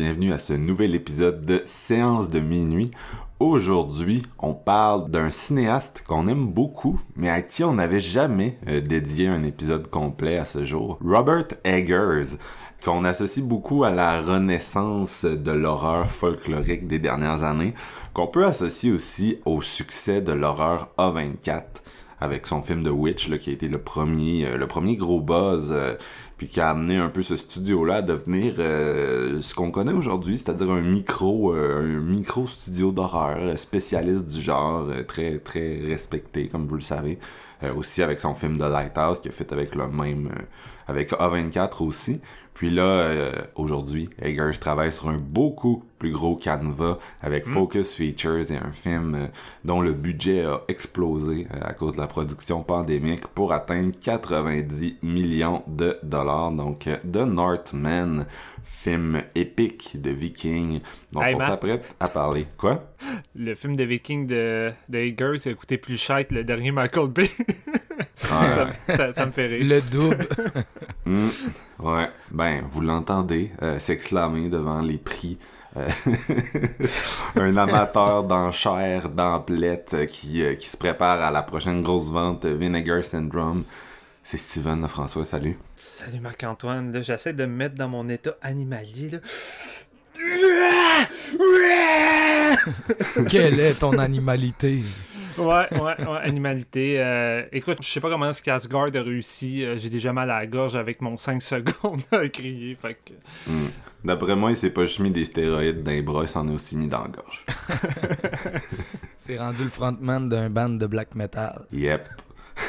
Bienvenue à ce nouvel épisode de Séance de minuit. Aujourd'hui, on parle d'un cinéaste qu'on aime beaucoup, mais à qui on n'avait jamais euh, dédié un épisode complet à ce jour. Robert Eggers, qu'on associe beaucoup à la renaissance de l'horreur folklorique des dernières années, qu'on peut associer aussi au succès de l'horreur A24 avec son film The Witch qui a été le premier euh, le premier gros buzz euh, puis qui a amené un peu ce studio-là à devenir euh, ce qu'on connaît aujourd'hui, c'est-à-dire un micro, euh, un micro studio d'horreur, euh, spécialiste du genre, euh, très très respecté, comme vous le savez. Euh, aussi avec son film The Lighthouse, qui a fait avec le même, euh, avec A24 aussi. Puis là, euh, aujourd'hui, Eggers travaille sur un beaucoup plus gros canevas avec Focus Features et un film euh, dont le budget a explosé euh, à cause de la production pandémique pour atteindre 90 millions de dollars. Donc, euh, The Northman, film épique de Viking dont Hey, on s'apprête à parler. Quoi? Le film de Viking de, de Eggers a coûté plus cher que le dernier Michael Bay. Ça, ça- ça me fait rire. Le double. Hmm, ouais, ben, vous l'entendez euh, s'exclamer devant les prix. Euh, un amateur d'enchères, d'emplettes euh, qui, euh, qui se prépare à la prochaine grosse vente Vinegar Syndrome. C'est Steven, là, François, salut. Salut Marc-Antoine, là j'essaie de me mettre dans mon état animalier là. Quelle est ton animalité? Ouais, ouais, ouais, animalité. Euh, écoute, je sais pas comment ce qu'Asgard a réussi. euh, J'ai déjà mal à la gorge avec mon 5 secondes à crier. Fait que... Hmm. D'après moi, il s'est pas juste mis des stéroïdes dans les bras, il s'en est aussi mis dans la gorge. C'est rendu le frontman d'un band de black metal. Yep.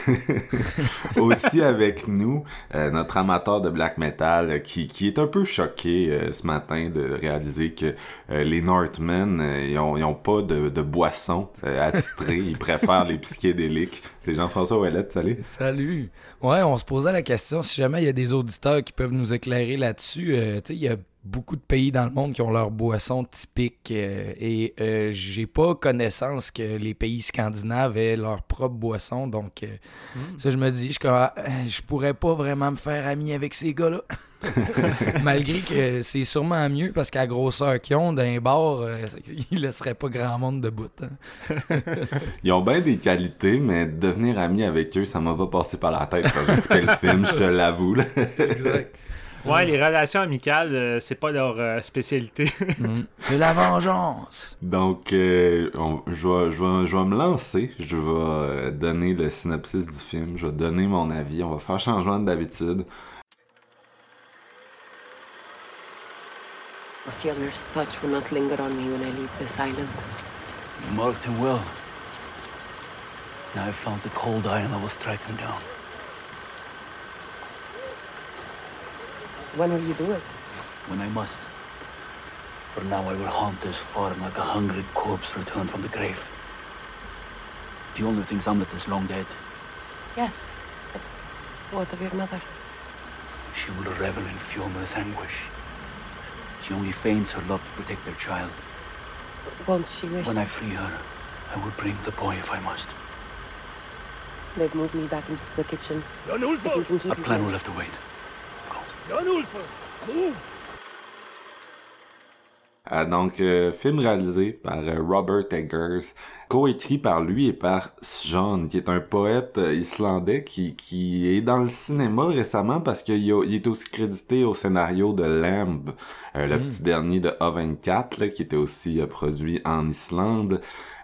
Aussi avec nous, euh, notre amateur de black metal euh, qui, qui est un peu choqué euh, ce matin de réaliser que euh, les Northmen, euh, ils, ont, ils ont pas de, de boisson euh, attitrée, ils préfèrent les psychédéliques. C'est Jean-François Ouellette, salut. Salut! Ouais, on se posait la question si jamais il y a des auditeurs qui peuvent nous éclairer là-dessus. tu sais, il y a beaucoup de pays dans le monde qui ont leur boisson typique euh, et euh, j'ai pas connaissance que les pays scandinaves aient leur propre boisson. Donc, euh, ça, je me dis, je, ah, euh, je pourrais pas vraiment me faire ami avec ces gars-là. Malgré que c'est sûrement mieux parce qu'à grosseur qu'ils ont d'un bar, euh, ils laisseraient pas grand monde debout. hein. Ils ont bien des qualités, mais devenir ami avec eux, ça m'a pas passé par la tête quand le film, je te l'avoue. là. Ouais, les relations amicales, euh, c'est pas leur euh, spécialité. Mm. C'est la vengeance! Donc, euh, on- je, vais, je, vais, je vais me lancer. Je vais donner le synopsis du film. Je vais donner mon avis. On va faire changement d'habitude. A Fjellner's touch will not linger on me when I leave this island. You marked him well. Now I've found the cold iron I was tracking down. When will you do it? When I must. For now I will haunt this farm like a hungry corpse returned from the grave. The only thing Samlet is long dead. Yes. But what of your mother? She will revel in Fiona's anguish. She only feigns her love to protect their child. Won't she wish When I free her, I will bring the boy if I must. they've moved me back into the kitchen? Jan If we can A plan will have to wait. Ah, donc, euh, film réalisé par euh, Robert Eggers, coécrit par lui et par John, qui est un poète euh, islandais qui, qui est dans le cinéma récemment parce qu'il il est aussi crédité au scénario de Lamb, euh, le petit dernier de A24, là, qui était aussi euh, produit en Islande.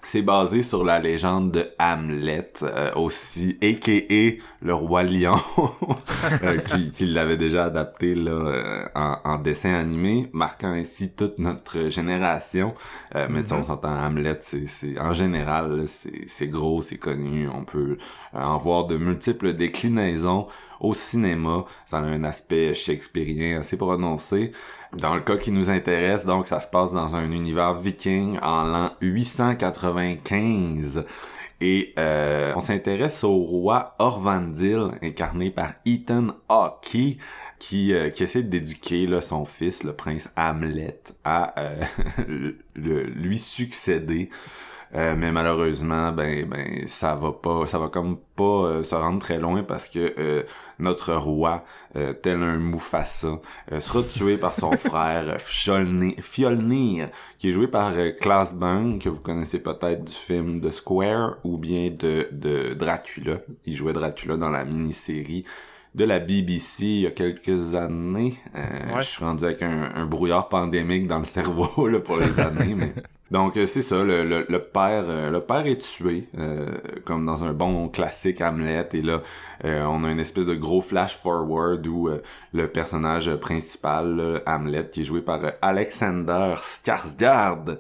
C'est basé sur la légende de Hamlet, euh, aussi, a.k.a. le roi lion, euh, qui, qui l'avait déjà adapté là, euh, en, en dessin animé, marquant ainsi toute notre génération. Euh, mais tu on s'entend Hamlet, c'est, en général, c'est gros, c'est connu, on peut euh, en voir de multiples déclinaisons au cinéma. Ça a un aspect shakespearien assez prononcé. Dans le cas qui nous intéresse, donc, ça se passe dans un univers viking en l'an 895. Et euh, on s'intéresse au roi Orvandil, incarné par Ethan Hawke, qui, euh, qui essaie d'éduquer son fils, le prince Hamlet, à euh, lui succéder. Euh, mais malheureusement, ben, ben, ça va pas, ça va comme pas euh, se rendre très loin parce que euh, notre roi, euh, tel un Mufasa, euh, sera tué par son frère Fjolnir, Fjolnir, qui est joué par euh, Klaas Bang, que vous connaissez peut-être du film The Square ou bien de, de Dracula. Il jouait Dracula dans la mini-série de la BBC il y a quelques années. Euh, Ouais. Je suis rendu avec un, un brouillard pandémique dans le cerveau là, pour les années, mais donc euh, c'est ça, le, le, père euh, le père est tué, euh, comme dans un bon classique Hamlet, et là euh, on a une espèce de gros flash forward où le personnage principal, Hamlet, qui est joué par Alexander Skarsgård,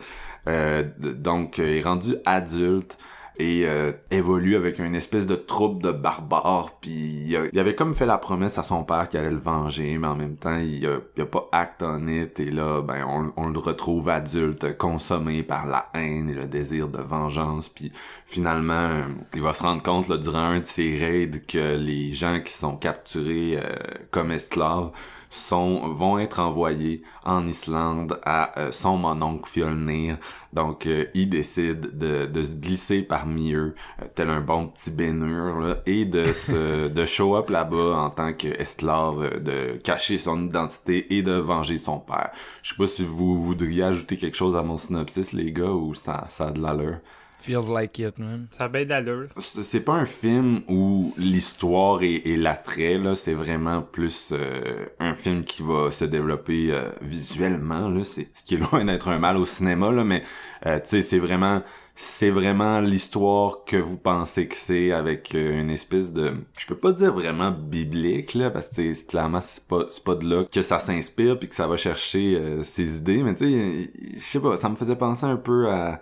donc est rendu adulte et euh, évolue avec une espèce de troupe de barbares puis il, a- il avait comme fait la promesse à son père qu'il allait le venger mais en même temps il a, il a pas act on it et là ben on, le retrouve adulte consommé par la haine et le désir de vengeance puis finalement euh, il va se rendre compte là, durant un de ses raids que les gens qui sont capturés euh, comme esclaves sont vont être envoyés en Islande à euh, son mononcle Fjolnir. Donc euh, il décide de, de se glisser parmi eux, euh, tel un bon petit bénur, là, et de se de show up là-bas en tant qu'esclave, de cacher son identité et de venger son père. Je sais pas si vous voudriez ajouter quelque chose à mon synopsis, les gars, ou ça, ça a de l'allure. Feels like it, man. Ça a bien d'allure. C'est pas un film où l'histoire et, et l'attrait là, c'est vraiment plus euh, un film qui va se développer euh, visuellement là, c'est ce qui est loin d'être un mal au cinéma là, mais euh, tu sais c'est vraiment c'est vraiment l'histoire que vous pensez que c'est avec une espèce de je peux pas dire vraiment biblique là parce que clairement c'est pas c'est pas de là que ça s'inspire puis que ça va chercher euh, ses idées mais tu sais je sais pas ça me faisait penser un peu à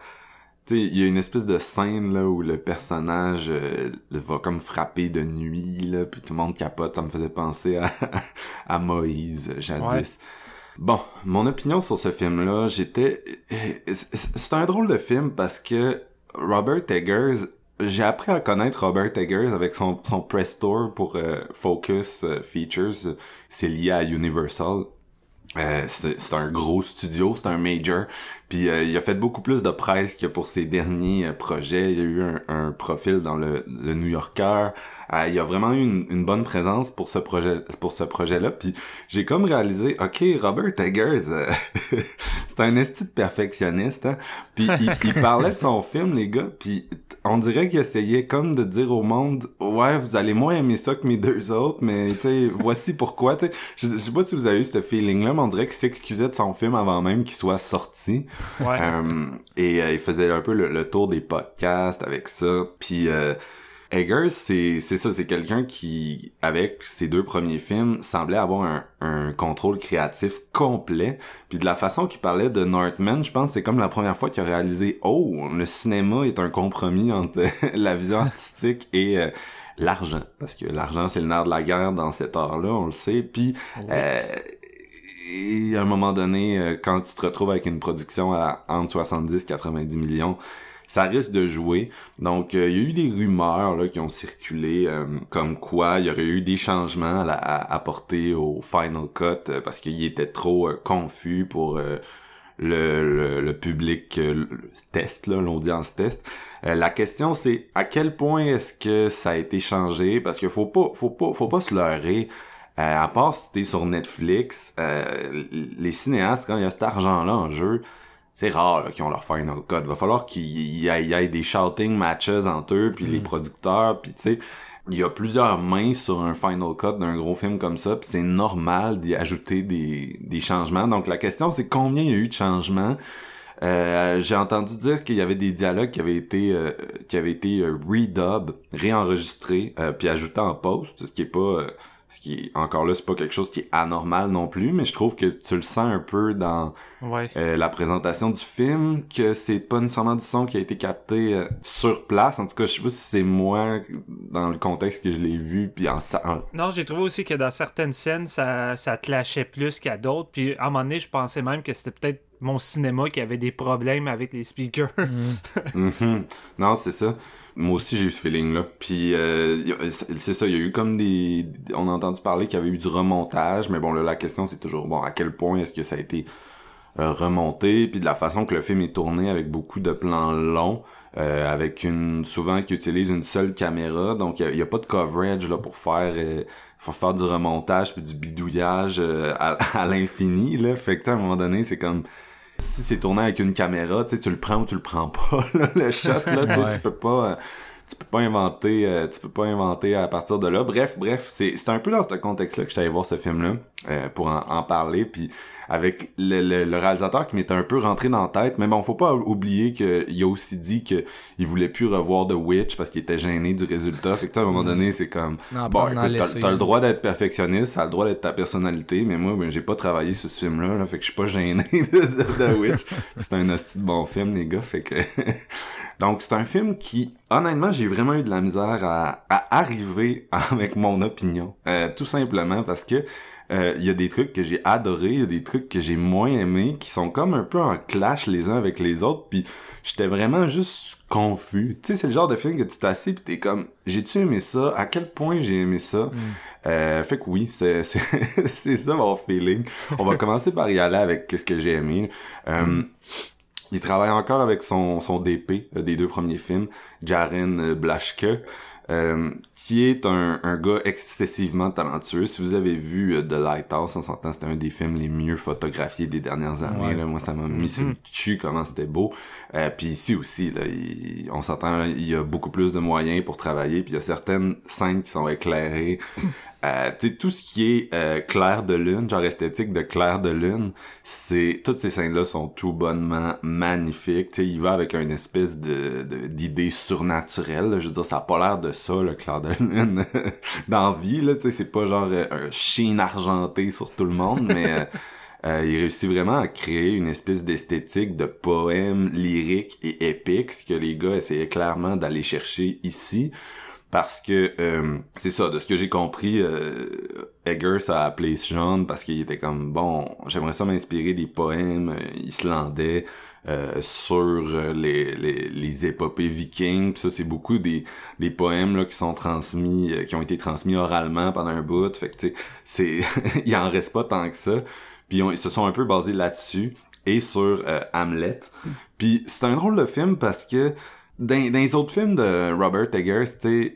il y a une espèce de scène là où le personnage euh, va comme frapper de nuit là, puis tout le monde capote. Ça me faisait penser à, à Moïse jadis. Ouais. Bon, mon opinion sur ce film-là, j'étais, c'est c'est un drôle de film parce que Robert Eggers, j'ai appris à connaître Robert Eggers avec son son press tour pour euh, Focus euh, Features. C'est lié à Universal. Euh, c'est un gros studio, c'est un major. Puis euh, il a fait beaucoup plus de presse que pour ses derniers euh, projets. Il y a eu un, un profil dans le, le New Yorker. Euh, il a vraiment eu une, une bonne présence pour ce projet pour ce projet-là. Puis j'ai comme réalisé, ok, Robert Eggers, euh, c'est un esti de perfectionniste. Hein? Puis il, il parlait de son film, les gars. Puis on dirait qu'il essayait comme de dire au monde, ouais, vous allez moins aimer ça que mes deux autres, mais tu sais, voici pourquoi. Tu sais, je, je sais pas si vous avez eu ce feeling-là, mais on dirait qu'il s'excusait de son film avant même qu'il soit sorti. Ouais. Euh, et euh, il faisait un peu le, le tour des podcasts avec ça. Puis euh, Eggers, c'est c'est ça, c'est quelqu'un qui, avec ses deux premiers films, semblait avoir un, un contrôle créatif complet. Puis de la façon qu'il parlait de Northman, je pense que c'est comme la première fois qu'il a réalisé, oh, le cinéma est un compromis entre la vision artistique et euh, l'argent. Parce que l'argent, c'est le nerf de la guerre dans cet art-là, on le sait. Puis euh, et à un moment donné, euh, quand tu te retrouves avec une production à entre 70 et 90 millions, ça risque de jouer. Donc, euh, il y a eu des rumeurs là, qui ont circulé, euh, comme quoi il y aurait eu des changements à, apporter au Final Cut parce qu'il était trop confus pour le, public test, l'audience test. La question c'est à quel point est-ce que ça a été changé? Parce qu'il faut pas, faut pas, faut pas se leurrer. Euh, à part si t'es sur Netflix, euh, les cinéastes, quand il y a cet argent-là en jeu, c'est rare qu'ils ont leur final cut. Va falloir qu'il y ait, des shouting matches entre eux, puis les producteurs, puis tu sais, il y a plusieurs mains sur un final cut d'un gros film comme ça, puis c'est normal d'y ajouter des, des changements. Donc la question c'est combien il y a eu de changements? Euh, j'ai entendu dire qu'il y avait des dialogues qui avaient été euh, qui avaient été euh, redub, réenregistrés, euh, puis ajoutés en post, ce qui est pas euh, ce qui est encore là c'est pas quelque chose qui est anormal non plus, mais je trouve que tu le sens un peu dans Ouais. euh, la présentation du film que c'est pas nécessairement du son qui a été capté euh, sur place. En tout cas, je sais pas si c'est moi dans le contexte que je l'ai vu puis en, sa- en- Non, j'ai trouvé aussi que dans certaines scènes, ça, ça clashait plus qu'à d'autres. Puis à un moment donné, je pensais même que c'était peut-être mon cinéma qui avait des problèmes avec les speakers. Mhm. Non, c'est ça. Moi aussi, j'ai eu ce feeling-là. Puis, euh, c'est ça, il y a eu comme des... On a entendu parler qu'il y avait eu du remontage, mais bon, là, la question, c'est toujours, bon, à quel point est-ce que ça a été euh, remonté, puis de la façon que le film est tourné avec beaucoup de plans longs, euh, avec une... souvent qui utilise une seule caméra, donc il y, a pas de coverage, là, pour faire... euh, faut faire du remontage puis du bidouillage euh, à, l'infini, là. Fait que, à un moment donné, c'est comme si c'est tourné avec une caméra, tu sais, tu le prends ou tu le prends pas, là, le shot, là, Ouais. tu peux pas, euh, tu peux pas inventer, euh, tu peux pas inventer à partir de là. Bref, bref, c'est, c'est un peu dans ce contexte-là que je suis allé voir ce film-là, euh, pour en, en parler, puis avec le, le, le réalisateur qui m'était un peu rentré dans la tête, mais bon, faut pas oublier qu'il a aussi dit que il voulait plus revoir The Witch parce qu'il était gêné du résultat. Fait que, à un moment donné, c'est comme, Non, Bon, t'as, t'as le droit d'être perfectionniste, ça a le droit d'être ta personnalité, mais moi, ben, j'ai pas travaillé sur ce film-là, là, fait que je suis pas gêné de, de, de Witch. C'est un hostie de bon film, les gars, fait que... Donc, c'est un film qui, honnêtement, j'ai vraiment eu de la misère à, à arriver avec mon opinion. Euh, tout simplement parce que euh, il y a des trucs que j'ai adorés, il y a des trucs que j'ai moins aimés, qui sont comme un peu en clash les uns avec les autres, puis j'étais vraiment juste confus. Tu sais, c'est le genre de film que tu t'assieds pis t'es comme, j'ai-tu aimé ça? À quel point j'ai aimé ça? Euh, fait que oui, c'est c'est c'est ça mon feeling. On va commencer par y aller avec qu'est-ce que j'ai aimé. Euh, il travaille encore avec son, son DP euh, des deux premiers films, Jaren euh, Blaschke, euh, qui est un, un gars excessivement talentueux. Si vous avez vu euh, The Lighthouse, on s'entend, c'était un des films les mieux photographiés des dernières années. Ouais. Là. Moi, ça m'a mis sur le cul comment c'était beau. Euh, puis ici aussi, là, il- on s'entend, il y a beaucoup plus de moyens pour travailler. Puis il y a certaines scènes qui sont éclairées. Euh, tout ce qui est euh, clair de lune, genre esthétique de clair de lune, c'est toutes ces scènes-là sont tout bonnement magnifiques. Tu sais, il va avec une espèce de d'idée surnaturelle. là. Je veux dire, ça a pas l'air de ça, le clair de lune, dans vie. Là, c'est pas genre euh, un chien argenté sur tout le monde, mais euh, euh, il réussit vraiment à créer une espèce d'esthétique de poème lyrique et épique, ce que les gars essayaient clairement d'aller chercher ici. Parce que euh, c'est ça, de ce que j'ai compris, euh, Eggers a appelé Sean parce qu'il était comme bon, j'aimerais ça m'inspirer des poèmes euh, islandais euh, sur euh, les, les, les épopées vikings. Puis ça, c'est beaucoup des, des poèmes là, qui sont transmis, euh, qui ont été transmis oralement pendant un bout. Fait que tu sais, c'est il en reste pas tant que ça. Puis on- ils se sont un peu basés là-dessus et sur euh, Hamlet. Puis c'est un drôle de film parce que dans, dans les autres films de Robert Eggers,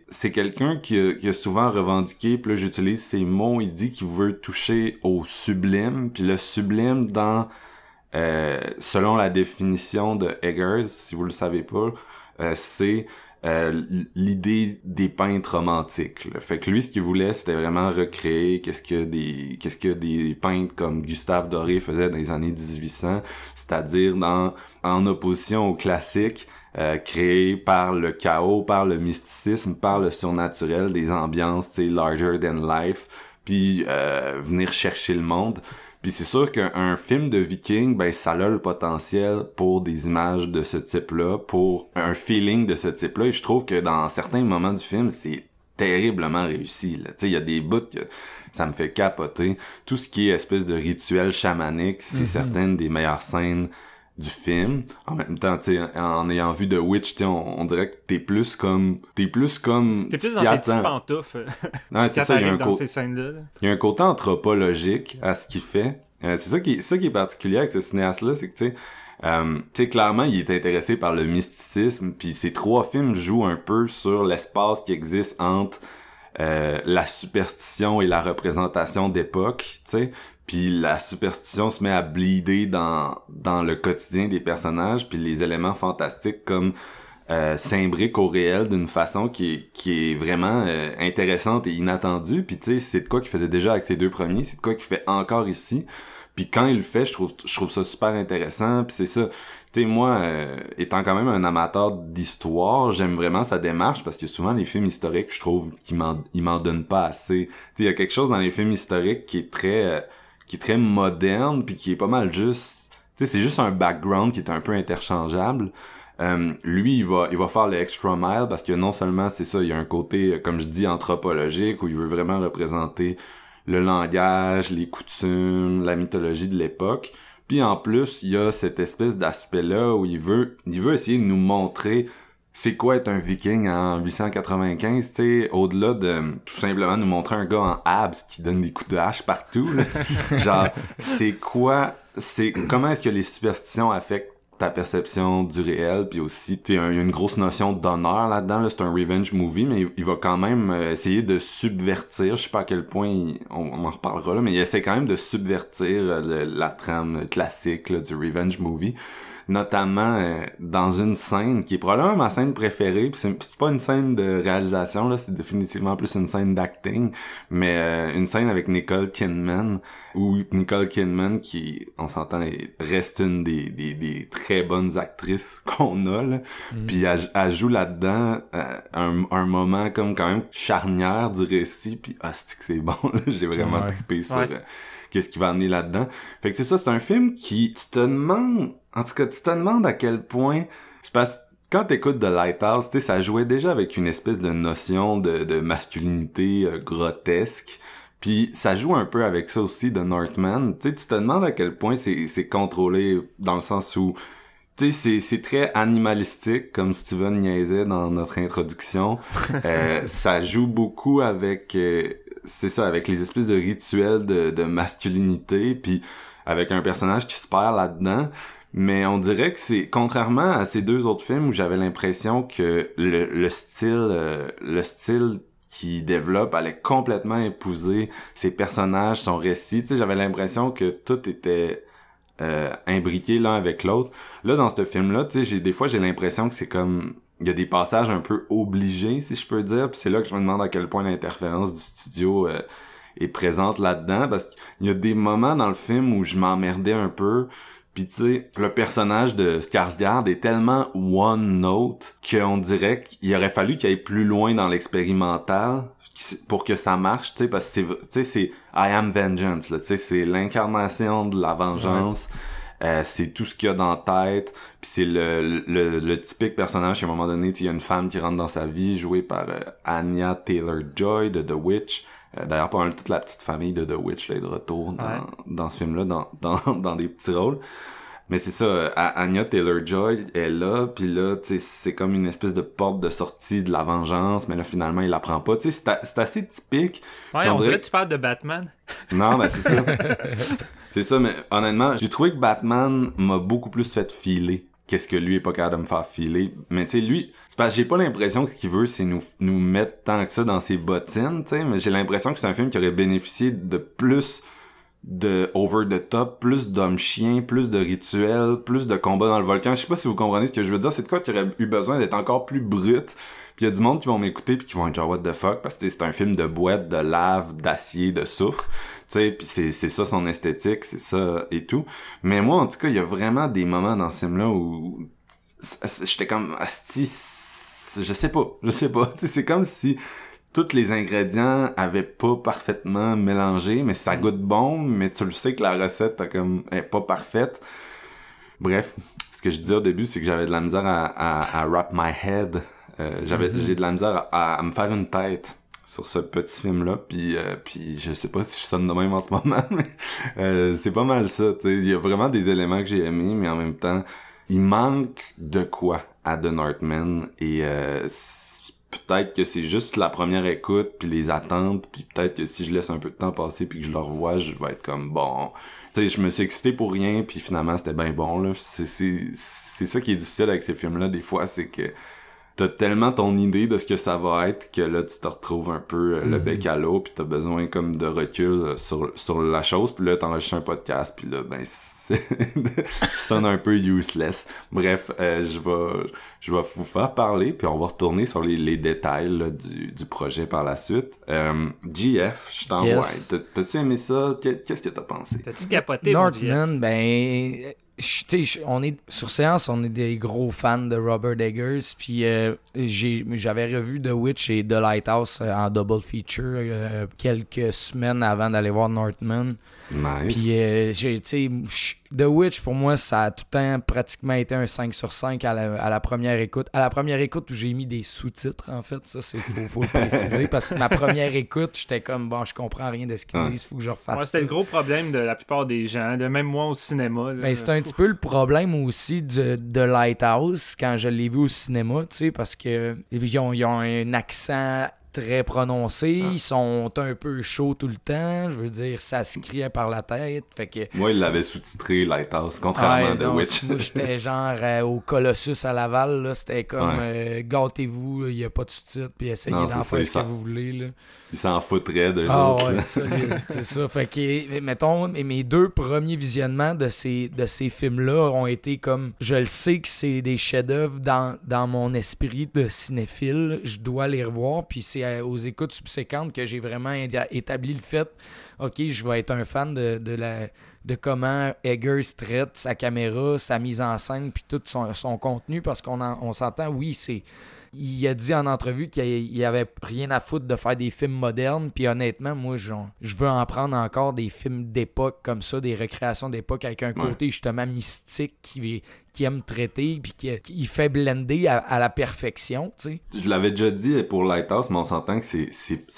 c'est quelqu'un qui a, qui a souvent revendiqué, puis là j'utilise ces mots, il dit qu'il veut toucher au sublime, puis le sublime dans, euh, selon la définition de Eggers, si vous le savez pas, euh, c'est euh, l'idée des peintres romantiques. là. Fait que lui, ce qu'il voulait, c'était vraiment recréer qu'est-ce que des qu'est-ce que des peintres comme Gustave Doré faisaient dans les années 1800, c'est-à-dire dans en opposition au classique euh, créé par le chaos, par le mysticisme, par le surnaturel, des ambiances, tu sais, larger than life, puis euh, venir chercher le monde. Puis c'est sûr qu'un un film de viking, ben ça a le potentiel pour des images de ce type-là, pour un feeling de ce type-là. Et je trouve que dans certains moments du film, c'est terriblement réussi. Tu sais, il y a des bouts que ça me fait capoter. Tout ce qui est espèce de rituel chamanique, c'est certaines des meilleures scènes du film. En même temps, tu en ayant vu The Witch, tu on, on dirait que t'es plus comme, t'es plus comme, T'es plus dans tes petites attends. pantoufles Non, c'est ça, il y a un t'arrives dans co- ces scènes-là. là. il y a un côté anthropologique à ce qu'il fait. Euh, c'est ça qui est, ça qui est particulier avec ce cinéaste-là, c'est que tu sais, euh, tu sais, clairement, il est intéressé par le mysticisme, puis ces trois films jouent un peu sur l'espace qui existe entre euh, la superstition et la représentation d'époque, tu sais. Puis la superstition se met à bleeder dans dans le quotidien des personnages, puis les éléments fantastiques comme euh, s'imbriquent au réel d'une façon qui est, qui est vraiment euh, intéressante et inattendue. Puis tu sais, c'est de quoi qu'il faisait déjà avec ses deux premiers, c'est de quoi qu'il fait encore ici. Puis quand il le fait, je trouve je trouve ça super intéressant. Puis c'est ça, tu tu sais, moi, euh, étant quand même un amateur d'histoire, j'aime vraiment sa démarche parce que souvent les films historiques, je trouve qu'ils m'en, ils m'en donnent pas assez. Tu sais, il y a quelque chose dans les films historiques qui est très, euh, qui est très moderne puis qui est pas mal juste, tu sais, c'est juste un background qui est un peu interchangeable. Euh, lui, il va, il va faire le extra mile parce que non seulement c'est ça, il y a un côté, comme je dis, anthropologique où il veut vraiment représenter le langage, les coutumes, la mythologie de l'époque. Puis en plus, il y a cette espèce d'aspect-là où il veut, il veut essayer de nous montrer c'est quoi être un viking en 895, tu sais, au-delà de tout simplement nous montrer un gars en abs qui donne des coups de hache partout. là? Genre, c'est quoi, c'est comment est-ce que les superstitions affectent ta perception du réel, puis aussi, il y a une grosse notion d'honneur là-dedans. Là, c'est un revenge movie, mais il va quand même euh, essayer de subvertir. Je sais pas à quel point il- on, on en reparlera là, mais il essaie quand même de subvertir euh, le- la trame classique là, du revenge movie notamment euh, dans une scène qui est probablement ma scène préférée puis c'est c'est pas une scène de réalisation là c'est définitivement plus une scène d'acting mais euh, une scène avec Nicole Kidman où Nicole Kidman qui on s'entend est- reste une des, des, des très bonnes actrices qu'on a là puis elle, elle joue là-dedans euh, un, un moment comme quand même charnière du récit puis ah c'est que c'est bon là? J'ai vraiment Ouais. trippé sur Ouais. euh, qu'est-ce qui va amener là-dedans fait que c'est ça, c'est un film qui, tu te demandes, en tout cas, tu te demandes à quel point, c'est parce quand t'écoutes The Lighthouse, tu sais, ça jouait déjà avec une espèce de notion de, de masculinité euh, grotesque. Puis ça joue un peu avec ça aussi de Northman. Tu sais, tu te demandes à quel point c'est contrôlé dans le sens où tu sais, c'est, c'est très animalistique, comme Steven niaisait dans notre introduction. Euh, ça joue beaucoup avec, euh, c'est ça, avec les espèces de rituels de, de masculinité, puis avec un personnage qui se perd là-dedans. Mais on dirait que c'est, contrairement à ces deux autres films où j'avais l'impression que le, le style, euh, le style qui développe allait complètement épouser ses personnages, son récit. Tu sais, j'avais l'impression que tout était euh, imbriqué l'un avec l'autre. Là, dans ce film-là, tu sais, j'ai des fois j'ai l'impression que c'est comme il y a des passages un peu obligés, si je peux dire. Puis c'est là que je me demande à quel point l'interférence du studio euh, est présente là-dedans, parce qu'il y a des moments dans le film où je m'emmerdais un peu. Puis tu sais, le personnage de Skarsgård est tellement one note qu'on dirait qu'il aurait fallu qu'il aille plus loin dans l'expérimental pour que ça marche, tu sais, parce que c'est, tu sais, c'est I am vengeance, tu sais, c'est l'incarnation de la vengeance. Euh, c'est tout ce qu'il y a dans la tête, puis c'est le, le, le typique personnage. À un moment donné, il y a une femme qui rentre dans sa vie, jouée par euh, Anya Taylor-Joy de The Witch. Euh, D'ailleurs, pas mal toute la petite famille de The Witch là, est de retour dans, Ouais. dans ce film-là, dans, dans, dans des petits rôles. Mais c'est ça, euh, Anya Taylor-Joy est là, puis là, tu sais, c'est comme une espèce de porte de sortie de la vengeance, mais là, finalement, il la prend pas. Tu sais, c'est assez typique. Ouais, on dirait- dirait que tu parles de Batman. Non, ben c'est ça. c'est ça, mais honnêtement, j'ai trouvé que Batman m'a beaucoup plus fait filer qu'est-ce que lui est pas capable de me faire filer. Mais tu sais, lui, c'est parce que j'ai pas l'impression que ce qu'il veut, c'est nous, nous mettre tant que ça dans ses bottines, tu sais, mais j'ai l'impression que c'est un film qui aurait bénéficié de plus de over the top, plus d'hommes chiens, plus de rituels, plus de combats dans le volcan. Je sais pas si vous comprenez ce que je veux dire. C'est de quoi qui aurait eu besoin d'être encore plus brut. Puis il y a du monde qui vont m'écouter puis qui vont être genre what the fuck parce que c'est un film de boîte, de lave, d'acier, de soufre. Tu sais, puis c'est c'est ça son esthétique, c'est ça et tout. Mais moi en tout cas, il y a vraiment des moments dans ce film là où j'étais comme asti je sais pas, je sais pas. C'est comme si tous les ingrédients avaient pas parfaitement mélangé, mais ça goûte bon, mais tu le sais que la recette comme est pas parfaite. Bref, ce que je disais au début, c'est que j'avais de la misère à, à, à wrap my head. Euh, j'avais j'ai de la misère à, à me faire une tête sur ce petit film là puis euh, puis je sais pas si je sonne de même en ce moment mais euh, c'est pas mal ça tu sais il y a vraiment des éléments que j'ai aimés mais en même temps il manque de quoi à The Northman et euh, peut-être que c'est juste la première écoute puis les attentes puis peut-être que si je laisse un peu de temps passer puis que je le revois je vais être comme bon. Tu sais je me suis excité pour rien puis finalement c'était bien bon là. C'est c'est c'est ça qui est difficile avec ces films là des fois c'est que t'as tellement ton idée de ce que ça va être que là tu te retrouves un peu euh, le bec à l'eau puis t'as besoin comme de recul euh, sur sur la chose puis là t'enregistres un podcast puis là ben c'est- tu sonnes un peu useless. Bref euh, je vais je vais vous faire parler puis on va retourner sur les, les détails là, du, du projet par la suite. Euh, GF je t'envoie. Yes. T'as-tu aimé ça? Qu'est- qu'est-ce que t'as pensé? T'as-tu capoté? Northman, ben, on est sur séance, on est des gros fans de Robert Eggers. Puis euh, j'avais revu The Witch et The Lighthouse euh, en double feature euh, quelques semaines avant d'aller voir Northman. Nice. Puis, euh, j'ai- tu sais, The Witch, pour moi, ça a tout le temps pratiquement été un 5 sur 5 à la, à la première écoute. À la première écoute où j'ai mis des sous-titres, en fait, ça, c'est faut, faut le préciser. parce que ma première écoute, j'étais comme, bon, je comprends rien de ce qu'ils Ouais. disent, faut que je refasse Moi, ça. c'était le gros problème de la plupart des gens, de même moi au cinéma. là. Ben, c'est un petit peu le problème aussi de, de Lighthouse quand je l'ai vu au cinéma, tu sais, parce que ils ont, ils ont un accent très prononcé, ils sont un peu chauds tout le temps, je veux dire, ça se criait par la tête, fait que... Moi, il l'avait sous-titré Lighthouse, contrairement Ouais, à The non, Witch. Moi, j'étais genre euh, au Colossus à Laval, là, c'était comme Ouais. euh, gâtez-vous, il n'y a pas de sous-titres, puis essayez d'en faire ils ce que vous voulez, là. Il s'en foutrait de Ah ouais, c'est ça. Fait que, mettons, mes- mes deux premiers visionnements de ces, de ces films-là ont été comme, je le sais que c'est des chefs-d'œuvre dans, dans mon esprit de cinéphile, je dois les revoir, puis c'est euh, aux écoutes subséquentes que j'ai vraiment éta- établi le fait, ok, je vais être un fan de, de la de comment Eggers traite sa caméra, sa mise en scène, puis tout son, son contenu, parce qu'on on s'entend, oui, c'est il a dit en entrevue qu'il y avait rien à foutre de faire des films modernes. Puis honnêtement, moi, je veux en prendre encore des films d'époque comme ça, des recréations d'époque avec un côté justement mystique qui, qui aime traiter, puis qui, qui fait blender à, à la perfection, tu sais. Je l'avais déjà dit pour Lighthouse, mais on s'entend que c'est,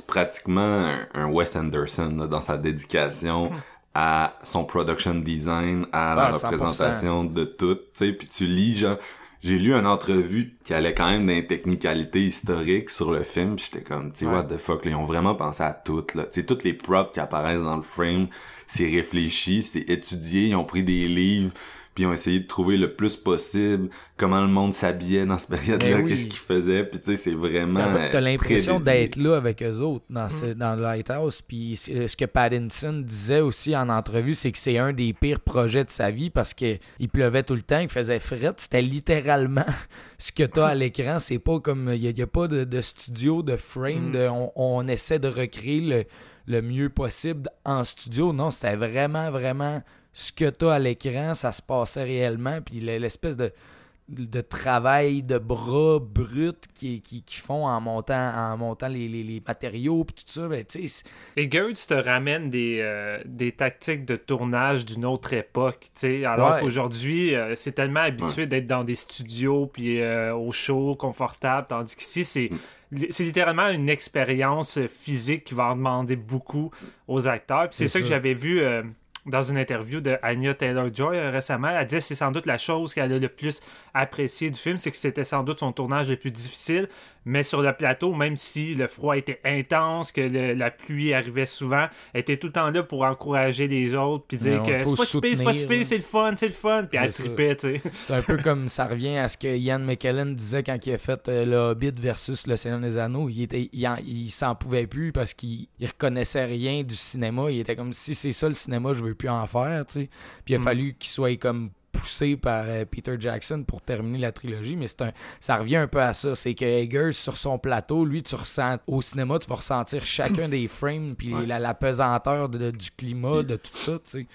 pratiquement un, un Wes Anderson là, dans sa dédication à son production design, à la Ah, 100%. représentation de tout. Tu sais, puis tu lis, genre, j'ai lu une entrevue qui allait quand même dans les technicalités historiques sur le film, j'étais comme, tu sais, Ouais. what the fuck, là, ils ont vraiment pensé à tout, là. Tu sais, toutes les props qui apparaissent dans le frame, c'est réfléchi, c'est étudié, ils ont pris des livres, puis ils ont essayé de trouver le plus possible comment le monde s'habillait dans cette période-là, Ben oui. qu'est-ce qu'il faisait, puis tu sais, c'est vraiment... T'as t'as l'impression d'être là avec eux autres dans, ce, dans le Lighthouse. Puis ce que Pattinson disait aussi en entrevue, c'est que c'est un des pires projets de sa vie parce que il pleuvait tout le temps, il faisait fret. C'était littéralement ce que t'as à l'écran. C'est pas comme. Il n'y a, pas de, de studio, de frame. de- on, on essaie de recréer le, le mieux possible en studio. Non, c'était vraiment, vraiment ce que t'as à l'écran. Ça se passait réellement. Puis le- l'espèce de de travail de bras bruts qui, qui, qui font en montant en montant les, les, les matériaux puis tout ça ben, tu sais, Et Gertz te ramène des, euh, des tactiques de tournage d'une autre époque, tu alors Ouais. qu'aujourd'hui, euh, c'est tellement habitué d'être dans des studios, puis euh, au chaud, confortable, tandis qu'ici, c'est... C'est littéralement une expérience physique qui va en demander beaucoup aux acteurs. Puis c'est ça, que j'avais vu euh, dans une interview de Anya Taylor-Joy euh, récemment. Elle disait que c'est sans doute la chose qu'elle a le plus appréciée du film, c'est que c'était sans doute son tournage le plus difficile. Mais sur le plateau, même si le froid était intense, que le- la pluie arrivait souvent, elle était tout le temps là pour encourager les autres, puis dire que c'est pas si c'est pas si c'est le fun, c'est le fun. Puis elle tripait, tu sais. c'est un peu comme ça revient à ce que Ian McKellen disait quand il a fait euh, le Hobbit versus le Seigneur des Anneaux il était il, en- il s'en pouvait plus parce qu'il il reconnaissait rien du cinéma il était comme si c'est ça le cinéma je veux plus en faire tu sais puis il a Mm. fallu qu'il soit comme poussé par euh, Peter Jackson pour terminer la trilogie mais c'est un ça revient un peu à ça c'est que Eggers sur son plateau lui tu ressens au cinéma tu vas ressentir chacun des frames puis Ouais. la, la pesanteur de- de- du climat de tout ça tu sais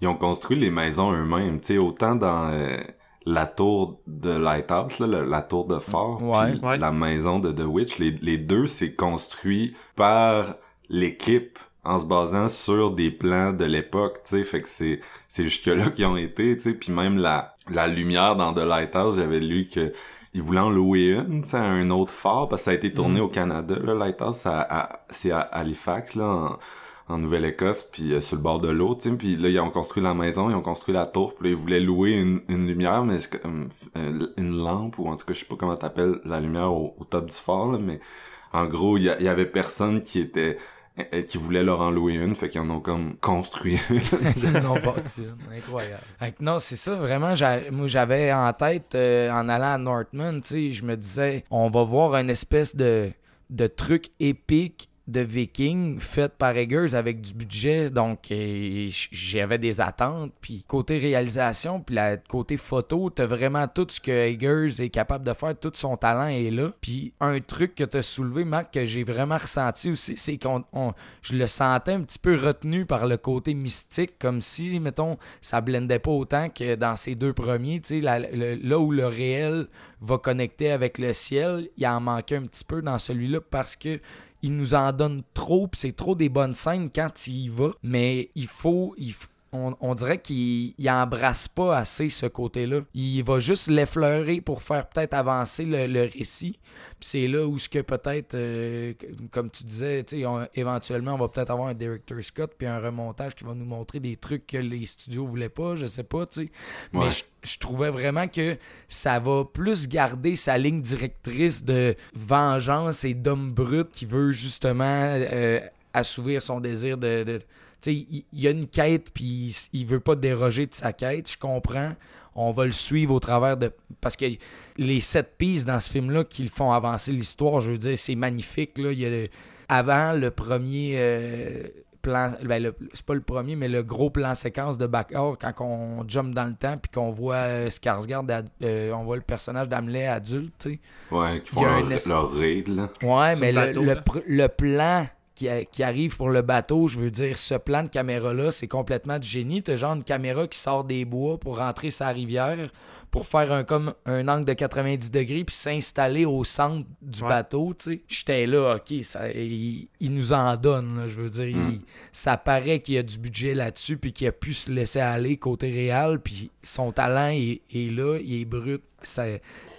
Ils ont construit les maisons eux-mêmes, tu sais, autant dans euh, la tour de Lighthouse, là, la tour de Ouais. Ouais. la maison de The Witch, les, les deux, c'est construit par l'équipe en se basant sur des plans de l'époque, tu sais, fait que c'est c'est jusque-là qu'ils ont été, tu sais, puis même la la lumière dans The Lighthouse, j'avais lu que ils voulaient en louer une, tu sais, à un autre phare, parce que ça a été tourné au Canada, là, Lighthouse, c'est à Halifax, là, en, en Nouvelle-Écosse, puis euh, sur le bord de l'eau, tu sais, puis là, ils ont construit la maison, ils ont construit la tour, puis là, ils voulaient louer une, une lumière, mais comme euh, une lampe, ou en tout cas, je sais pas comment t'appelles la lumière au, au top du phare, là, mais en gros, il y, y avait personne qui était qui voulait leur en louer une, fait qu'ils en ont comme construit une. non bâti une. incroyable. Fait que non, c'est ça, vraiment, moi j'avais en tête, euh, en allant à Northman, tu sais, je me disais, on va voir une espèce de, de truc épique de Vikings faite par Eggers avec du budget, donc euh, j'avais des attentes. Puis côté réalisation, puis la côté photo, t'as vraiment tout ce que Eggers est capable de faire, tout son talent est là. Puis un truc que t'as soulevé, Marc, que j'ai vraiment ressenti aussi, c'est qu'on on- je le sentais un petit peu retenu par le côté mystique, comme si, mettons, ça blendait pas autant que dans ces deux premiers, tu sais, là où le réel va connecter avec le ciel, il en manquait un petit peu dans celui-là parce que il nous en donne trop, puis c'est trop des bonnes scènes quand il y va, mais il faut, il on, on dirait qu'il il embrasse pas assez ce côté-là. Il va juste l'effleurer pour faire peut-être avancer le, le récit. Puis c'est là où ce que peut-être, euh, comme tu disais, on- éventuellement on va peut-être avoir un director Scott puis un remontage qui va nous montrer des trucs que les studios voulaient pas, je sais pas, tu sais. Mais je, je trouvais vraiment que ça va plus garder sa ligne directrice de vengeance et d'homme brut qui veut justement euh, assouvir son désir de. Il, il y a une quête, puis il, il veut pas déroger de sa quête, je comprends. On va le suivre au travers de. Parce que les sept pistes dans ce film-là qui le font avancer l'histoire, je veux dire, c'est magnifique. Là. Il y a le- avant le premier. euh, plan, ben le- c'est pas le premier, mais le gros plan séquence de Backyard quand on jump dans le temps puis qu'on voit euh, Skarsgård, ad- euh, on voit le personnage d'Hamlet adulte, tu sais. Ouais, qui Il y font a leur, leur raid, là. Ouais, mais le le, bateau, le là. pr- le plan qui, arrive pour le bateau, je veux dire, ce plan de caméra-là, c'est complètement du génie. T'as genre une caméra qui sort des bois pour rentrer sa rivière, pour faire un, comme un angle de 90 degrés, puis s'installer au centre du Ouais. bateau, tu sais. J'étais là, OK, ça, il, il nous en donne, là, je veux dire. il- ça paraît qu'il y a du budget là-dessus, puis qu'il a pu se laisser aller côté réel, puis son talent est, est là, il est brut. Ça,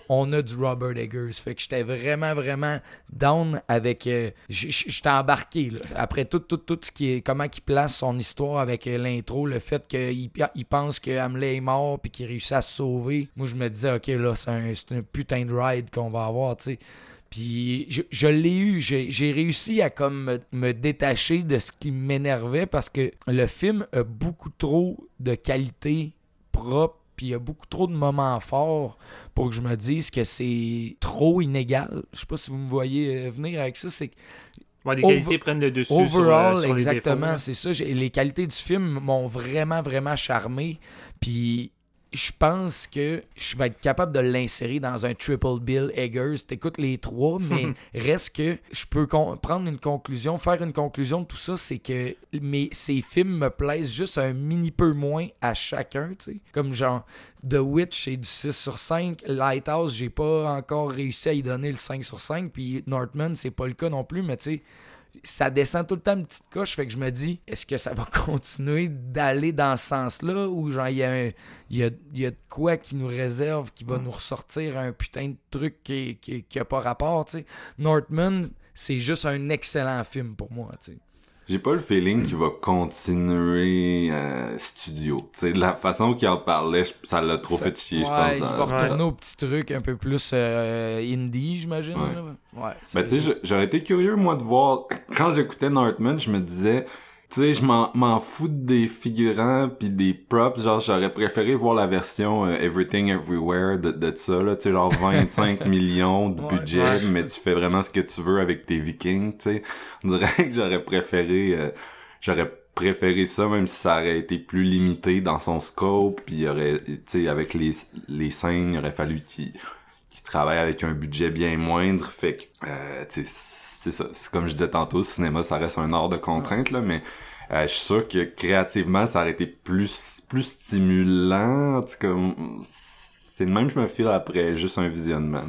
on a du Robert Eggers. Fait que j'étais vraiment, vraiment down avec. euh, j'étais embarqué. Après tout, tout, tout ce qui est. Comment il place son histoire avec euh, l'intro, le fait qu'il il pense que Hamlet est mort puis qu'il réussit à se sauver. Moi, je me disais, OK, là, c'est un, putain de ride qu'on va avoir, tu sais. Puis je, l'ai eu, j'ai j'ai réussi à comme me, me détacher de ce qui m'énervait parce que le film a beaucoup trop de qualité propre, puis il y a beaucoup trop de moments forts pour que je me dise que c'est trop inégal. Je sais pas si vous me voyez euh, venir avec ça, c'est Ouais, les Over- qualités prennent le dessus sur, euh, Overall, sur exactement, c'est ça. Les qualités du film m'ont vraiment, vraiment charmé. Puis je pense que je vais être capable de l'insérer dans un triple bill Eggers. T'écoutes les trois, mais reste que je peux prendre une conclusion, faire une conclusion de tout ça, c'est que mes, ces films me plaisent juste un mini peu moins à chacun, tu sais. Comme genre The Witch, c'est du 6 sur 5. Lighthouse, j'ai pas encore réussi à y donner le 5 sur 5. Puis Northman, c'est pas le cas non plus, mais tu sais ça descend tout le temps une petite coche, fait que je me dis, est-ce que ça va continuer d'aller dans ce sens-là ou genre il y, a y a, y a de quoi qui nous réserve, qui va nous ressortir un putain de truc qui, qui, qui a pas rapport, tu sais. Northman, c'est juste un excellent film pour moi, tu sais. J'ai pas le feeling qu'il va continuer euh, studio. De la façon qu'il en parlait, ça l'a trop Ça- fait chier, je ouais, pense. Il dans- va retourner au petit truc un peu plus euh, indie, j'imagine. Ouais. Ouais, Ben, tu sais, j'aurais été curieux, moi, de voir. Quand j'écoutais Northman, je me disais, tu sais, je m'en m'en fous des figurants puis des props. Genre, j'aurais préféré voir la version euh, Everything Everywhere de, de ça, là. Tu sais, genre 25 millions de budget, Ouais. mais tu fais vraiment ce que tu veux avec tes vikings, tu sais. On dirait que j'aurais préféré. euh, j'aurais préféré ça, même si ça aurait été plus limité dans son scope. Puis, il y aurait, tu sais, avec les, les scènes, il aurait fallu qu'il qui travaille avec un budget bien moindre. Fait que, euh, tu sais, c'est ça. C'est comme je disais tantôt, le cinéma, ça reste un art de contrainte, là, mais euh, je suis sûr que créativement, ça aurait été plus, plus stimulant. En tout cas, c'est de même que je me file après juste un visionnement.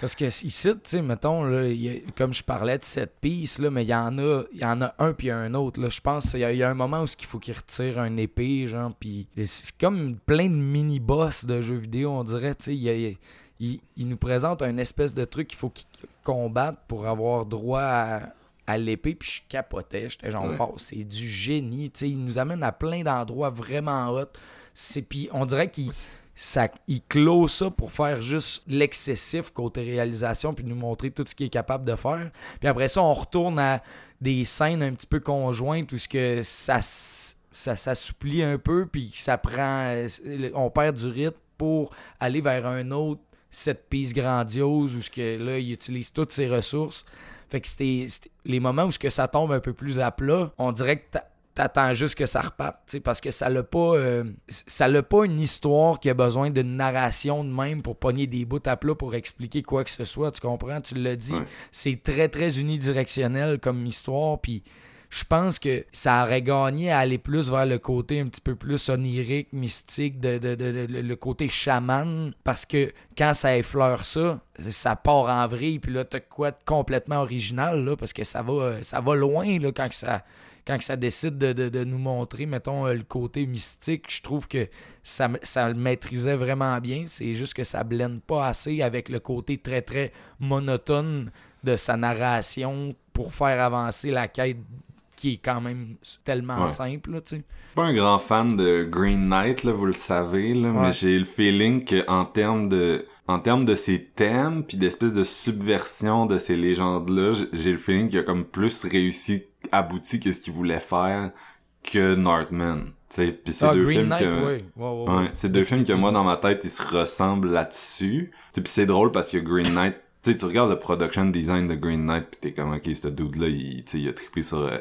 Parce que ici, tu sais, mettons, là, il y a- comme je parlais de cette piste, là, mais il y en a, il y en a un puis un autre. Là. Je pense qu'il y, y a un moment où il faut qu'il retire un épée, genre, puis c'est comme plein de mini-boss de jeux vidéo, on dirait, tu sais. Il nous présente un espèce de truc qu'il faut qu'il combatte pour avoir droit à, à l'épée, puis je capotais. J'étais genre, Ouais. c'est du génie. Il nous amène à plein d'endroits vraiment hot. C'est, puis on dirait qu'il ça, il clôt ça pour faire juste l'excessif côté réalisation puis nous montrer tout ce qu'il est capable de faire. Puis après ça, on retourne à des scènes un petit peu conjointes où ce que ça, ça s'assouplit un peu puis ça prend euh, on perd du rythme pour aller vers un autre cette piste grandiose où ce que là il utilise toutes ses ressources. Fait que c'était les moments où ce que ça tombe un peu plus à plat, on dirait que t'a- t'attends juste que ça reparte, parce que ça l'a pas, euh, ça l'a pas une histoire qui a besoin d'une narration de même pour pogner des bouts à plat pour expliquer quoi que ce soit, tu comprends? Tu l'as dit, Ouais. c'est très très unidirectionnel comme histoire, puis je pense que ça aurait gagné à aller plus vers le côté un petit peu plus onirique, mystique, de, de- le côté chaman, parce que quand ça effleure ça, ça part en vrille, puis là, t'as quoi de complètement original, là, parce que ça va, ça va loin, là, quand ça, quand ça décide de, de- de nous montrer, mettons, euh, le côté mystique, je trouve que ça, ça le maîtrisait vraiment bien, c'est juste que ça blende pas assez avec le côté très, très monotone de sa narration pour faire avancer la quête qui est quand même tellement Ouais. simple, là, tu sais. pas un grand fan de Green Knight, là, vous le savez, là, mais j'ai le feeling que en termes de en termes de ces thèmes puis d'espèce de subversion de ces légendes là, j'ai- le feeling qu'il a comme plus réussi abouti que ce qu'il voulait faire que Northman. Tu sais, puis c'est Ah, deux Green films Knight, que ouais. Ouais, ouais, Ouais, ouais. c'est deux films que moi dans ma tête ils se ressemblent là-dessus. Puis c'est drôle parce que Green Knight, tu sais, tu regardes le production design de Green Knight pis t'es comme ok, ce dude là, il, il a trippé sur euh,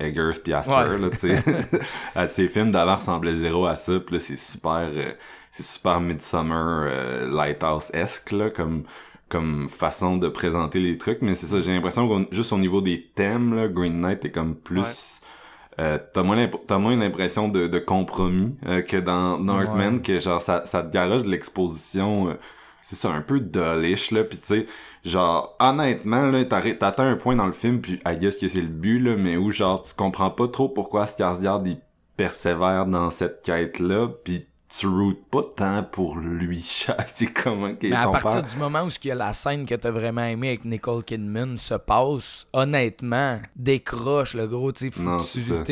Eggers pis Ouais. là, tu sais. Ah, Ces films d'avant ressemblaient zéro à ça, pis là c'est super, euh, c'est super Midsummer euh, Lighthouse-esque là, comme comme façon de présenter les trucs, mais c'est ça, j'ai l'impression qu'on juste au niveau des thèmes là, Green Knight est comme plus euh, t'as moins moins l'impression de, de compromis euh, que dans Northman Ouais. que genre ça, ça te garage de l'exposition euh, c'est ça un peu dullish là puis tu sais genre honnêtement là t'atteins un point dans le film puis I guess que c'est le but là mais où genre tu comprends pas trop pourquoi Skarsgård il persévère dans cette quête là puis tu routes pas tant pour lui c'est comment qu'il est Mais à partir père du moment où ce qu'il y a la scène que t'as vraiment aimé avec Nicole Kidman se passe, honnêtement, décroche le gros, sais, Non, tu ça.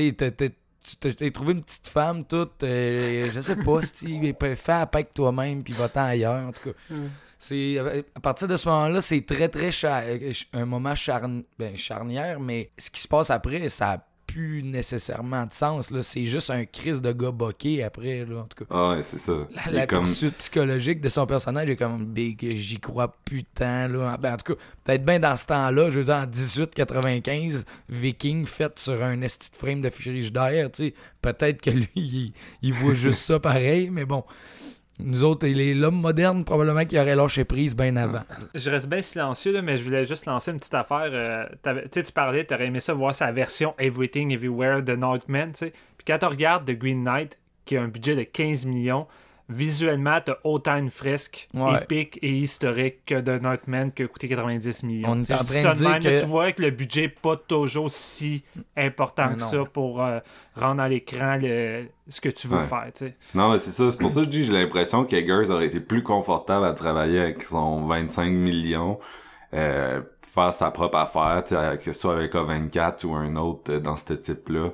Tu t'es trouvé une petite femme toute, euh, je sais pas, si fais avec toi-même puis va-t'en ailleurs, en tout cas. C'est euh, à partir de ce moment-là, c'est très très euh, un moment charn- ben, charnière, mais ce qui se passe après, ça plus nécessairement de sens. C'est juste un crise de gars boqué après là, en tout cas. ah ouais c'est ça La, la comme poursuite psychologique de son personnage est comme big, j'y crois putain là. Ben, en tout cas, peut-être bien dans ce temps-là, je veux dire en 1895, Viking fait sur un esti de frame de frigidaire, tu sais, peut-être que lui il, il voit juste ça pareil, mais bon. Nous autres, l'homme moderne, probablement qu'il aurait lâché prise bien avant. Je reste bien silencieux, là, mais je voulais juste lancer une petite affaire. euh, tu parlais, t'aurais aimé ça voir sa version Everything Everywhere de Northman. Puis quand tu regardes The Green Knight, qui a un budget de 15 millions, visuellement, t'as autant une fresque Ouais. épique et historique que de Northman qui a coûté 90 millions. On est en train de dire même, mais que- Tu vois que le budget n'est pas toujours si important Mais que non. ça pour euh, rendre à l'écran le- ce que tu veux Ouais. faire. Non, mais c'est ça. C'est pour ça que je dis j'ai l'impression qu'Eggers aurait été plus confortable à travailler avec son 25 millions, euh, faire sa propre affaire, que ce soit avec A24 ou un autre euh, dans ce type-là,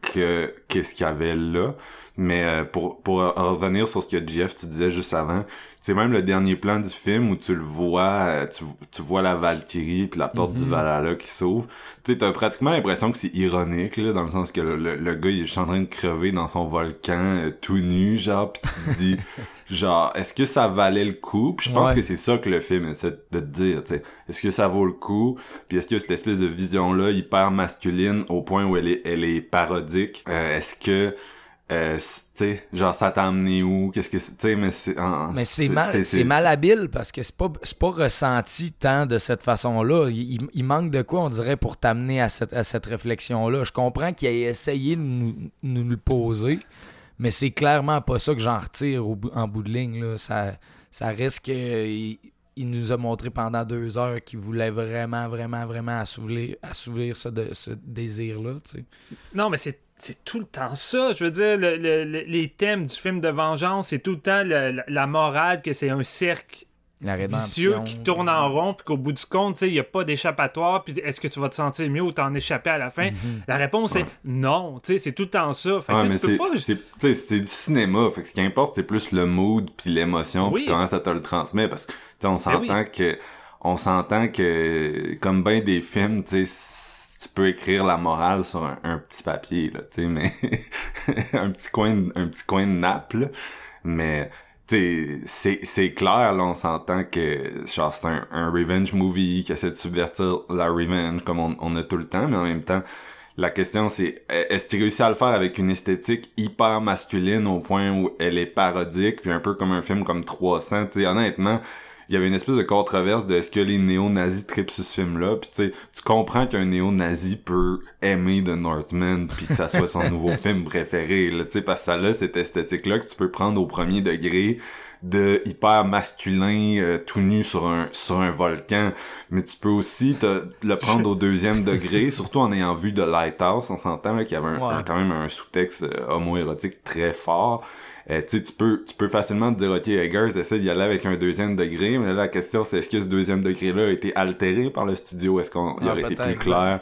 que qu'est-ce qu'il y avait là. Mais euh, pour, pour revenir sur ce que Jeff, tu disais juste avant, c'est même le dernier plan du film où tu le vois, euh, tu, tu vois la Valkyrie puis la porte du Valhalla qui s'ouvre. Tu sais, t'as pratiquement l'impression que c'est ironique, là, dans le sens que le, le, le gars, il est en train de crever dans son volcan, euh, tout nu, genre, pis tu te dis, genre, est-ce que ça valait le coup? Puis je pense Ouais. que c'est ça que le film essaie de te dire, tu sais. Est-ce que ça vaut le coup? Puis est-ce que cette espèce de vision-là, hyper masculine, au point où elle est, elle est parodique, euh, est-ce que, euh, tu sais, genre, ça t'a amené où? Qu'est-ce que tu sais, mais c'est... Mais c'est mal, c'est malhabile parce que c'est pas, c'est pas ressenti tant de cette façon-là. Il, il- il manque de quoi, on dirait, pour t'amener à cette, à cette réflexion-là? Je comprends qu'il ait essayé de nous, nous le poser, mais c'est clairement pas ça que j'en retire au en bout de ligne. Là. Ça, ça risque qu'il il nous a montré pendant deux heures qu'il voulait vraiment, vraiment, vraiment assouvir, ce, de- ce désir-là. tu sais. Non, mais c'est c'est tout le temps ça. Je veux dire, le- le- le- les thèmes du film de vengeance, c'est tout le temps la, morale que c'est un cercle La vicieux qui tourne en rond, puis qu'au bout du compte, tu sais, il n'y a pas d'échappatoire, puis est-ce que tu vas te sentir mieux ou t'en échapper à la fin? La réponse est non, tu sais, c'est tout le temps ça. Fait que, Ouais, c'est, pas... du cinéma, fait que ce qui importe, c'est plus le mood puis l'émotion Oui. puis comment ça te le transmet, parce que, tu sais, on s'entend Ben oui. que, on s'entend que, comme ben des films, tu sais, tu peux écrire la morale sur un, un petit papier, là, tu sais, mais, un petit coin, de- un petit coin de nappe, là. mais, c'est clair, là, on s'entend que genre c'est un, un revenge movie qui essaie de subvertir la revenge comme on, on a tout le temps, mais en même temps, la question c'est est-ce qu'il réussit à le faire avec une esthétique hyper masculine au point où elle est parodique, puis un peu comme un film comme 300, tu honnêtement, il y avait une espèce de controverse de est-ce que les néo-nazis tripent sur ce film-là, puis tu sais, tu comprends qu'un néo-nazi peut aimer The Northman, puis que ça soit son nouveau film préféré, là, tu sais, parce que ça a cette esthétique-là que tu peux prendre au premier degré, de hyper masculin euh, tout nu sur un sur un volcan. Mais tu peux aussi te, le prendre au deuxième degré surtout en ayant vu de Lighthouse on s'entend qu'il y avait un, Ouais. un- quand même un sous-texte euh, homoérotique très fort euh, tu peux tu peux facilement te dire ok Eggers essaie d'y aller avec un deuxième degré mais là la question c'est est-ce que ce deuxième degré là a été altéré par le studio? Est-ce qu'on il Ah, aurait été plus clair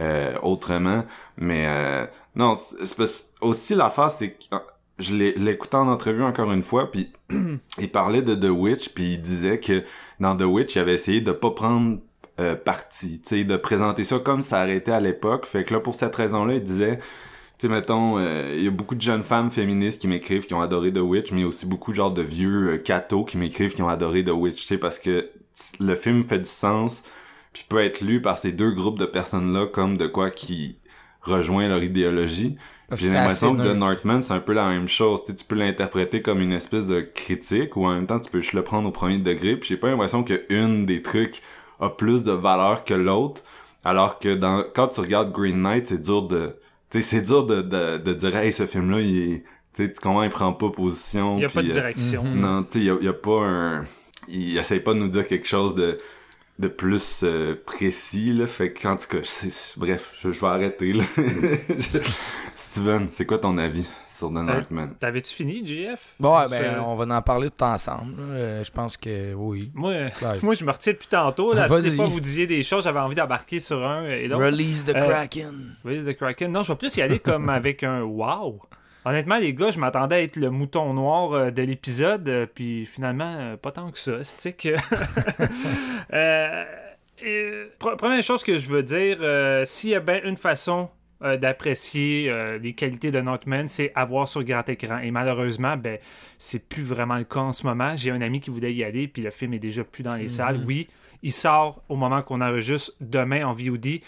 euh, autrement? Mais euh, non c'est aussi l'affaire c'est que euh, je écouté en entrevue encore une fois puis il parlait de The Witch puis il disait que dans The Witch il avait essayé de pas prendre euh, parti tu sais de présenter ça comme ça arrêtait à l'époque. Fait que là pour cette raison là il disait tu sais, mettons, euh, il y a beaucoup de jeunes femmes féministes qui m'écrivent qui ont adoré The Witch, mais il y a aussi beaucoup genre de vieux euh, cathos qui m'écrivent qui ont adoré The Witch, tu sais, parce que le film fait du sens, puis peut être lu par ces deux groupes de personnes-là comme de quoi qui rejoint leur idéologie. J'ai l'impression que The. Northman, c'est un peu la même chose. Tu, sais, tu peux l'interpréter comme une espèce de critique ou en même temps, tu peux juste le prendre au premier degré. Puis j'ai pas l'impression qu'une des trucs a plus de valeur que l'autre. Alors que dans quand tu regardes Green Knight, c'est dur de... C'est dur de, de, de dire « Hey, ce film-là, il est... » Tu sais, comment il prend pas position. Il n'y a pas de puis, euh, direction. Mhm. non, tu sais, y a, y a pas un... Il essaye pas de nous dire quelque chose de de plus euh, précis, là. Fait que, en tout cas, c'est- bref, je, je vais arrêter, là. Steven, c'est quoi ton avis? Sur The Northman? T'avais-tu fini, JF? Bon, ouais, ben, on va en parler tout ensemble. Euh, je pense que oui. Moi, Ouais. moi, je me retire depuis tantôt. Là, toutes les fois, vous disiez des choses, j'avais envie d'embarquer sur un et l'autre. Release the Euh, Kraken. Release the Kraken. Non, je vais plus y aller comme avec un wow. Honnêtement, les gars, je m'attendais à être le mouton noir euh, de l'épisode, euh, puis finalement, euh, pas tant que ça. C'est que. Euh, et, pre- première chose que je veux dire, euh, s'il y a bien une façon euh, d'apprécier euh, les qualités de Northman, c'est avoir sur grand écran. Et malheureusement, ben, c'est plus vraiment le cas en ce moment. J'ai un ami qui voulait y aller, puis le film est déjà plus dans les salles. Oui, il sort au moment qu'on enregistre demain en VOD.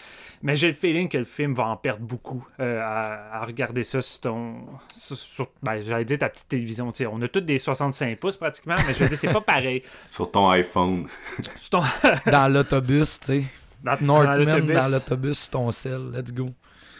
Mais j'ai le feeling que le film va en perdre beaucoup euh, à, à regarder ça sur ton. sur- sur- ben, j'allais dire ta petite télévision. On a toutes des 65 pouces pratiquement, mais je veux dire, c'est pas pareil. Sur ton iPhone. Sur ton- Dans l'autobus, tu sais. dans- dans Northman l'autobus. dans l'autobus sur ton sel. Let's go.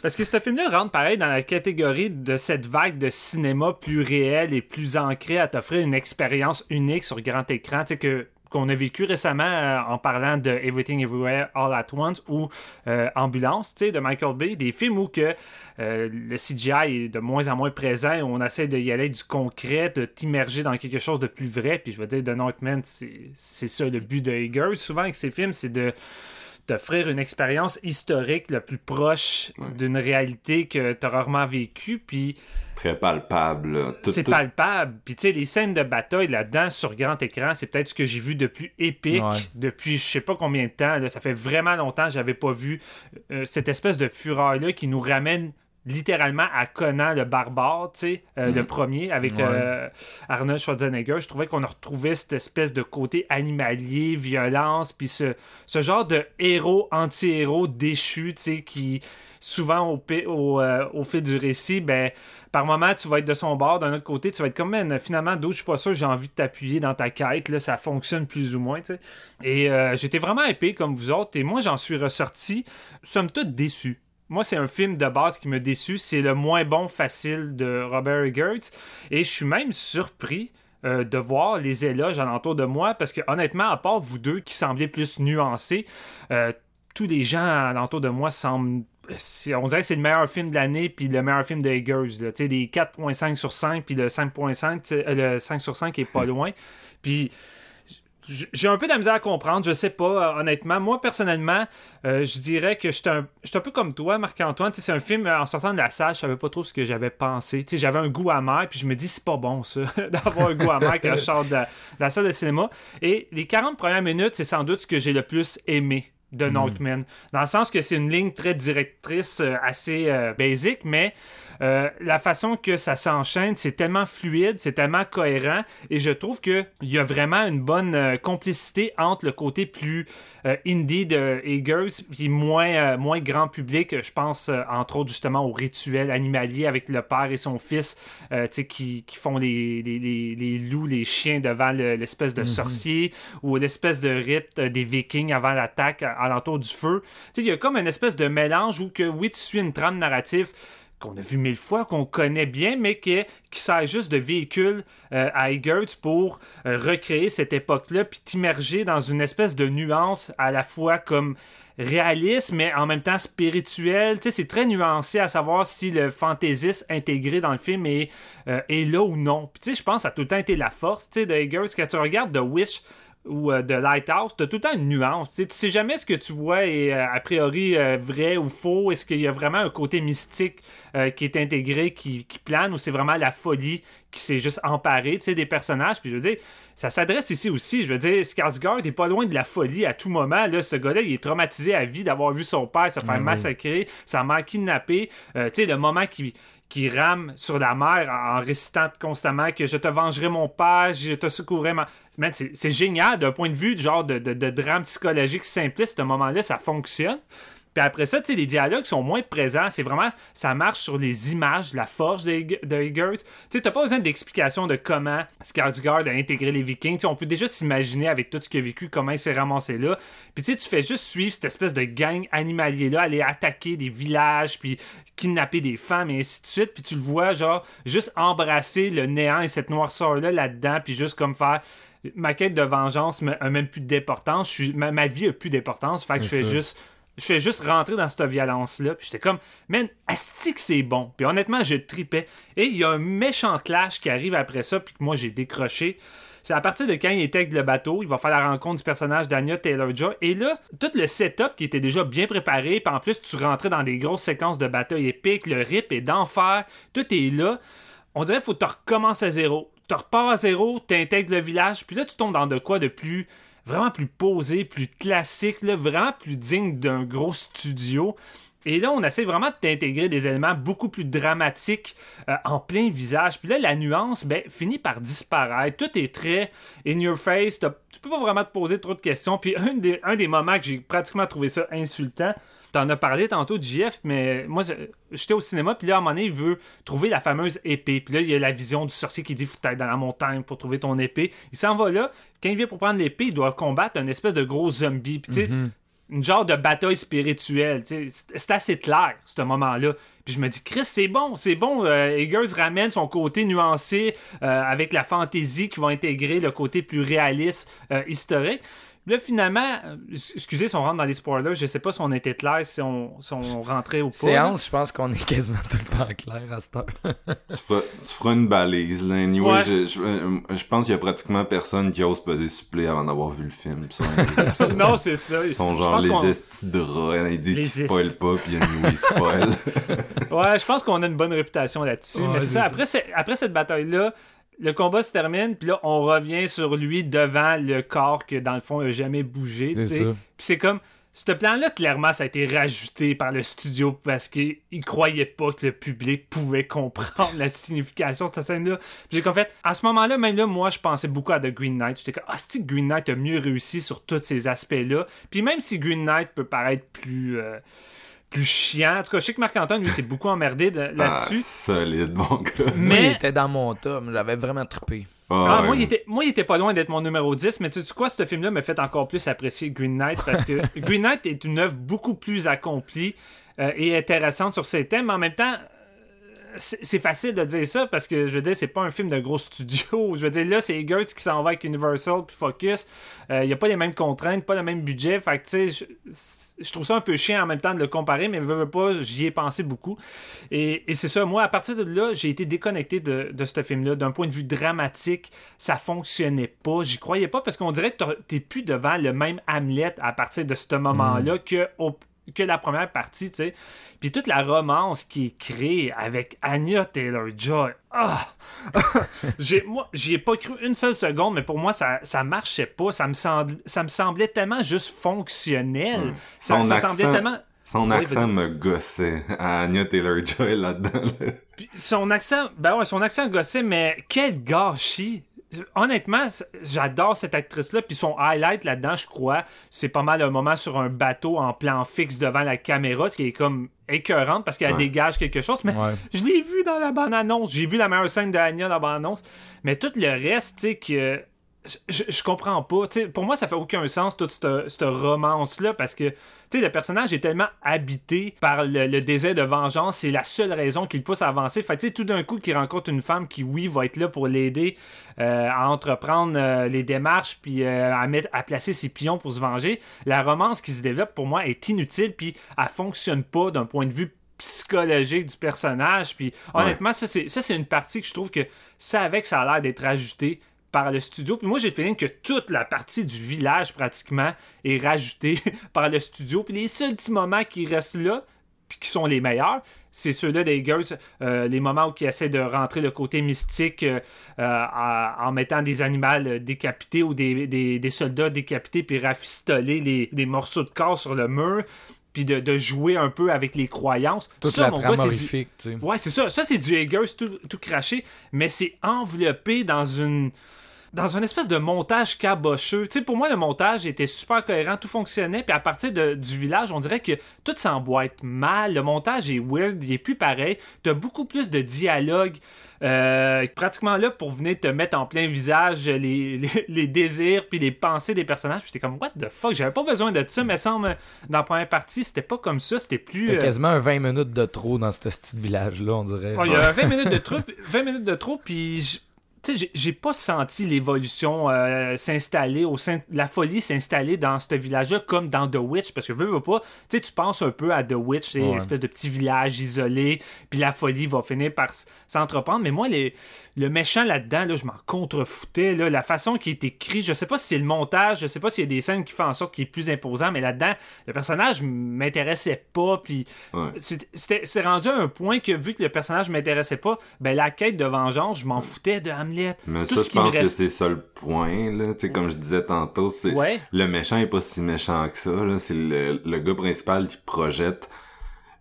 Parce que ce film-là rentre pareil dans la catégorie de cette vague de cinéma plus réel et plus ancré à t'offrir une expérience unique sur grand écran, tu sais, que qu'on a vécu récemment euh, en parlant de Everything Everywhere All at Once ou euh, Ambulance, tu sais, de Michael Bay, des films où que euh, le CGI est de moins en moins présent et on essaie d'y aller du concret, de t'immerger dans quelque chose de plus vrai. Puis je veux dire, The Northman, c'est ça le but de Eggers souvent avec ses films, c'est de t'offrir une expérience historique le plus proche Ouais. d'une réalité que tu as rarement vécue. Puis Très palpable. Tout- c'est tout- palpable. Puis tu sais, les scènes de bataille là-dedans sur grand écran, c'est peut-être ce que j'ai vu de plus épique Ouais. depuis je sais pas combien de temps. là. Ça fait vraiment longtemps que j'avais pas vu euh, cette espèce de fureur-là qui nous ramène littéralement à Conan le barbare, tu sais, euh, le premier avec Ouais. euh, Arnold Schwarzenegger. Je trouvais qu'on a retrouvé cette espèce de côté animalier, violence, puis ce, ce genre de héros anti-héros déchu, tu sais, qui souvent au, euh, au fil du récit, ben par moment, tu vas être de son bord, d'un autre côté, tu vas être comme, man, finalement, d'autres, je suis pas sûr, j'ai envie de t'appuyer dans ta quête, là, ça fonctionne plus ou moins, tu sais. Et j'étais vraiment épais comme vous autres, et moi, j'en suis ressorti, somme toute, déçu. Moi, c'est un film de base qui me déçu. C'est le moins bon facile de Robert Eggers. Et je suis même surpris euh, de voir les éloges alentour de moi parce que, honnêtement, à part vous deux qui semblez plus nuancés, euh, tous les gens alentour de moi semblent. On dirait que c'est le meilleur film de l'année, puis le meilleur film de Eggers. là. Tu sais, des 4.5 sur 5, puis le 5.5, tu sais, euh, le 5 sur 5 est pas loin. Puis j'ai un peu de la misère à comprendre, je sais pas, euh, honnêtement. Moi, personnellement, euh, je dirais que j'étais un, un peu comme toi, Marc-Antoine. C'est un film, euh, en sortant de la salle, je savais pas trop ce que j'avais pensé. J'avais un goût amer, puis je me dis, c'est pas bon, ça, d'avoir un goût amer quand je sors de la salle de cinéma. Et les 40 premières minutes, c'est sans doute ce que j'ai le plus aimé de Northman. Dans le sens que c'est une ligne très directrice, euh, assez euh, basique, mais euh, la façon que ça s'enchaîne, c'est tellement fluide, c'est tellement cohérent, et je trouve qu'il y a vraiment une bonne euh, complicité entre le côté plus indie de Eggers, puis moins, moins grand public. Je pense entre autres justement au rituel animalier avec le père et son fils qui, qui font les, les, les- les loups, les chiens devant le- l'espèce de sorcier, ou l'espèce de rite des vikings avant l'attaque alentour du feu. Il y a comme une espèce de mélange où que oui, tu suis une trame narrative qu'on a vu mille fois, qu'on connaît bien, mais qui, qui sert juste de véhicule euh, à Eggers pour euh, recréer cette époque-là, puis t'immerger dans une espèce de nuance à la fois comme réaliste, mais en même temps spirituel. C'est très nuancé à savoir si le fantaisiste intégré dans le film est, euh, est là ou non. Je pense que ça a tout le temps été la force de Eggers. Quand tu regardes The Wish, ou euh, de Lighthouse, tu as tout le temps une nuance. Tu sais, tu sais jamais ce que tu vois est euh, a priori euh, vrai ou faux. Est-ce qu'il y a vraiment un côté mystique euh, qui est intégré, qui, qui plane, ou c'est vraiment la folie qui s'est juste emparée des personnages? Puis je veux dire, ça s'adresse ici aussi. Je veux dire, Skarsgård est pas loin de la folie à tout moment. Là, ce gars-là, il est traumatisé à vie d'avoir vu son père se faire massacrer, sa mère kidnappée. Tu sais, le moment qui qui rame sur la mer en récitant constamment que je te vengerai mon père, je te secourrai ma... C'est génial d'un point de vue genre de, de, de drame psychologique simpliste, ce moment-là, ça fonctionne. Puis après ça, tu sais, les dialogues sont moins présents. C'est vraiment, ça marche sur les images, la force de, de Eggers. Tu sais, t'as pas besoin d'explication de comment Skarsgård a intégré les Vikings. Tu sais, on peut déjà s'imaginer avec tout ce qu'il a vécu, comment il s'est ramassé là. Puis tu sais, tu fais juste suivre cette espèce de gang animalier-là, aller attaquer des villages, puis kidnapper des femmes, et ainsi de suite. Puis tu le vois, genre, juste embrasser le néant et cette noirceur-là là-dedans, puis juste comme faire ma quête de vengeance a même plus d'importance. Ma, ma vie a plus d'importance. Fait que je fais ça. juste. Je fais juste rentrer dans cette violence-là. Puis j'étais comme, man, asti que c'est bon. Puis honnêtement, je tripais. Et il y a un méchant clash qui arrive après ça, puis que moi j'ai décroché. C'est à partir de quand il était avec le bateau, il va faire la rencontre du personnage d'Anya Taylor-Joy. Et là, tout le setup qui était déjà bien préparé, puis en plus, tu rentrais dans des grosses séquences de bataille épiques, le rip est d'enfer, tout est là. On dirait qu'il faut que tu recommences à zéro. Tu repars à zéro, tu intègres le village, puis là, tu tombes dans de quoi de plus. Vraiment plus posé, plus classique, vraiment plus digne d'un gros studio. Et là, on essaie vraiment de t'intégrer des éléments beaucoup plus dramatiques euh, en plein visage. Puis là, la nuance, ben, finit par disparaître. Tout est très in your face. Tu peux pas vraiment te poser trop de questions. Puis un des, un des moments que j'ai pratiquement trouvé ça insultant, T'en as parlé tantôt de JF, mais moi, j'étais au cinéma, puis là, à un moment donné, il veut trouver la fameuse épée. Puis là, il y a la vision du sorcier qui dit Faut t'ailles dans la montagne pour trouver ton épée. Il s'en va là. Quand il vient pour prendre l'épée, il doit combattre un espèce de gros zombie. Puis tu sais, une genre de bataille spirituelle. c'est assez clair, ce moment-là. Puis je me dis, Chris, c'est bon, c'est bon. Euh, Eggers ramène son côté nuancé euh, avec la fantaisie qui va intégrer le côté plus réaliste, euh, historique. Là, finalement, euh, excusez si on rentre dans les spoilers, je sais pas si on était clair, si on, si on rentrait ou pas. Séance, je pense qu'on est quasiment tout le temps clair à cette heure. Tu feras, tu feras une balise, là. Anyway, Ouais. je, je, euh, je pense qu'il y a pratiquement personne qui ose peser supplé avant d'avoir vu le film. Non, c'est ça. ils sont genre les estis de rats. Ils disent Les qu'ils spoilent pas, puis anyway, ils spoilent. Ouais, je pense qu'on a une bonne réputation là-dessus. Ouais, mais c'est ça, ça. Après, c'est- après cette bataille-là, le combat se termine, puis là, on revient sur lui devant le corps que, dans le fond, il a jamais bougé. Puis c'est comme. Ce plan-là, clairement, ça a été rajouté par le studio parce qu'il croyait pas que le public pouvait comprendre la signification de cette scène-là. Puis j'ai comme fait, à ce moment-là, même là, moi, je pensais beaucoup à The Green Knight. J'étais comme, ah, c'est Green Knight a mieux réussi sur tous ces aspects-là? Puis même si Green Knight peut paraître plus. euh, plus chiant. En tout cas, je sais que Marc-Antoine, lui, s'est beaucoup emmerdé de- Ah, là-dessus. solide, mon gars. Moi, il mais était dans mon top, j'avais vraiment trippé. ah, ouais. moi, il était, moi, il était pas loin d'être mon numéro 10, mais tu sais quoi, ce film-là me fait encore plus apprécier Green Knight parce que Green Knight est une œuvre beaucoup plus accomplie euh, et intéressante sur ses thèmes, mais en même temps, c'est facile de dire ça parce que je veux dire, c'est pas un film de gros studio. Je veux dire, là, c'est Eggers qui s'en va avec Universal puis Focus. Il n'y a pas les mêmes contraintes, pas le même budget. Fait que, tu sais, je, je trouve ça un peu chiant en même temps de le comparer, mais veux, veux pas, j'y ai pensé beaucoup. Et, et c'est ça, moi, à partir de là, j'ai été déconnecté de, de ce film-là. D'un point de vue dramatique, ça fonctionnait pas. J'y croyais pas parce qu'on dirait que t'es plus devant le même Hamlet à partir de ce moment-là que au- que la première partie, tu sais. Puis toute la romance qui est créée avec Anya Taylor-Joy. Ah! j'ai, moi, j'y ai pas cru une seule seconde, mais pour moi, ça, ça marchait pas. Ça me, semblait, ça me semblait tellement juste fonctionnel. Ouais. Ça, Son ça accent- semblait tellement... Son accent me gossait à Anya Taylor-Joy là-dedans. là. Son accent, ben ouais, son accent gossait, mais quel gâchis! Honnêtement, j'adore cette actrice-là, puis son highlight là-dedans, je crois, c'est pas mal un moment sur un bateau en plan fixe devant la caméra, ce qui est comme écœurante parce qu'elle Ouais. dégage quelque chose, mais Ouais. je l'ai vu dans la bande-annonce, j'ai vu la meilleure scène de Anya dans la bande-annonce, mais tout le reste, tu sais, que je, je comprends pas. Pour moi, ça fait aucun sens, toute cette, cette romance-là, parce que tu sais, le personnage est tellement habité par le, le désir de vengeance, c'est la seule raison qui le pousse à avancer. Fait que, tu sais, tout d'un coup, qu'il rencontre une femme qui, oui, va être là pour l'aider euh, à entreprendre euh, les démarches, puis euh, à, mettre, à placer ses pions pour se venger, la romance qui se développe, pour moi, est inutile, puis elle fonctionne pas d'un point de vue psychologique du personnage. Puis honnêtement, ça, c'est, ça, c'est une partie que je trouve que ça, avec, ça a l'air d'être ajouté par le studio. Puis moi, j'ai le feeling que toute la partie du village, pratiquement, est rajoutée par le studio. Puis les seuls petits moments qui restent là, puis qui sont les meilleurs, c'est ceux-là des girls, euh, les moments où ils essaient de rentrer le côté mystique euh, euh, en, mettant des animaux décapités ou des, des- des soldats décapités, puis rafistoler les, des morceaux de corps sur le mur, puis de, de jouer un peu avec les croyances. Toute Ça, la mon c'est du-. Ouais, c'est ça. Ça, c'est du Eggers tout, tout craché, mais c'est enveloppé dans une. Dans un espèce de montage cabocheux. Tu sais, pour moi, le montage était super cohérent, tout fonctionnait, puis à partir de- du village, on dirait que tout s'emboîte mal. Le montage est weird, il est plus pareil. T'as beaucoup plus de dialogue. euh, pratiquement là pour venir te mettre en plein visage les, les, les désirs puis les pensées des personnages. Puis j'étais comme, what the fuck, j'avais pas besoin de ça, mais semble dans la première partie, c'était pas comme ça, c'était plus. Euh, quasiment un 20 minutes de trop dans ce petit village-là, on dirait. Ouais, il y a 20 minutes de trop, 20 minutes de trop, puis sais, j'ai- pas senti l'évolution euh, s'installer au sein, la folie s'installer dans ce village-là comme dans The Witch, parce que veux, veux pas, tu sais, tu penses un peu à The Witch, c'est une espèce de petit village isolé, puis la folie va finir par s'entreprendre, mais moi, les, le méchant là-dedans, là, je m'en contrefoutais, là, la façon qui est écrit, je sais pas si c'est le montage, je sais pas s'il y a des scènes qui font en sorte qu'il est plus imposant, mais là-dedans, le personnage m'intéressait pas, puis Ouais. c'était rendu à un point que vu que le personnage m'intéressait pas, ben la quête de vengeance, je m'en foutais de Mais Tout ça, ce je pense que c'est ça le point, là. Tu sais, comme je disais tantôt, c'est... Ouais. Le méchant est pas si méchant que ça, là. C'est le, le gars principal qui projette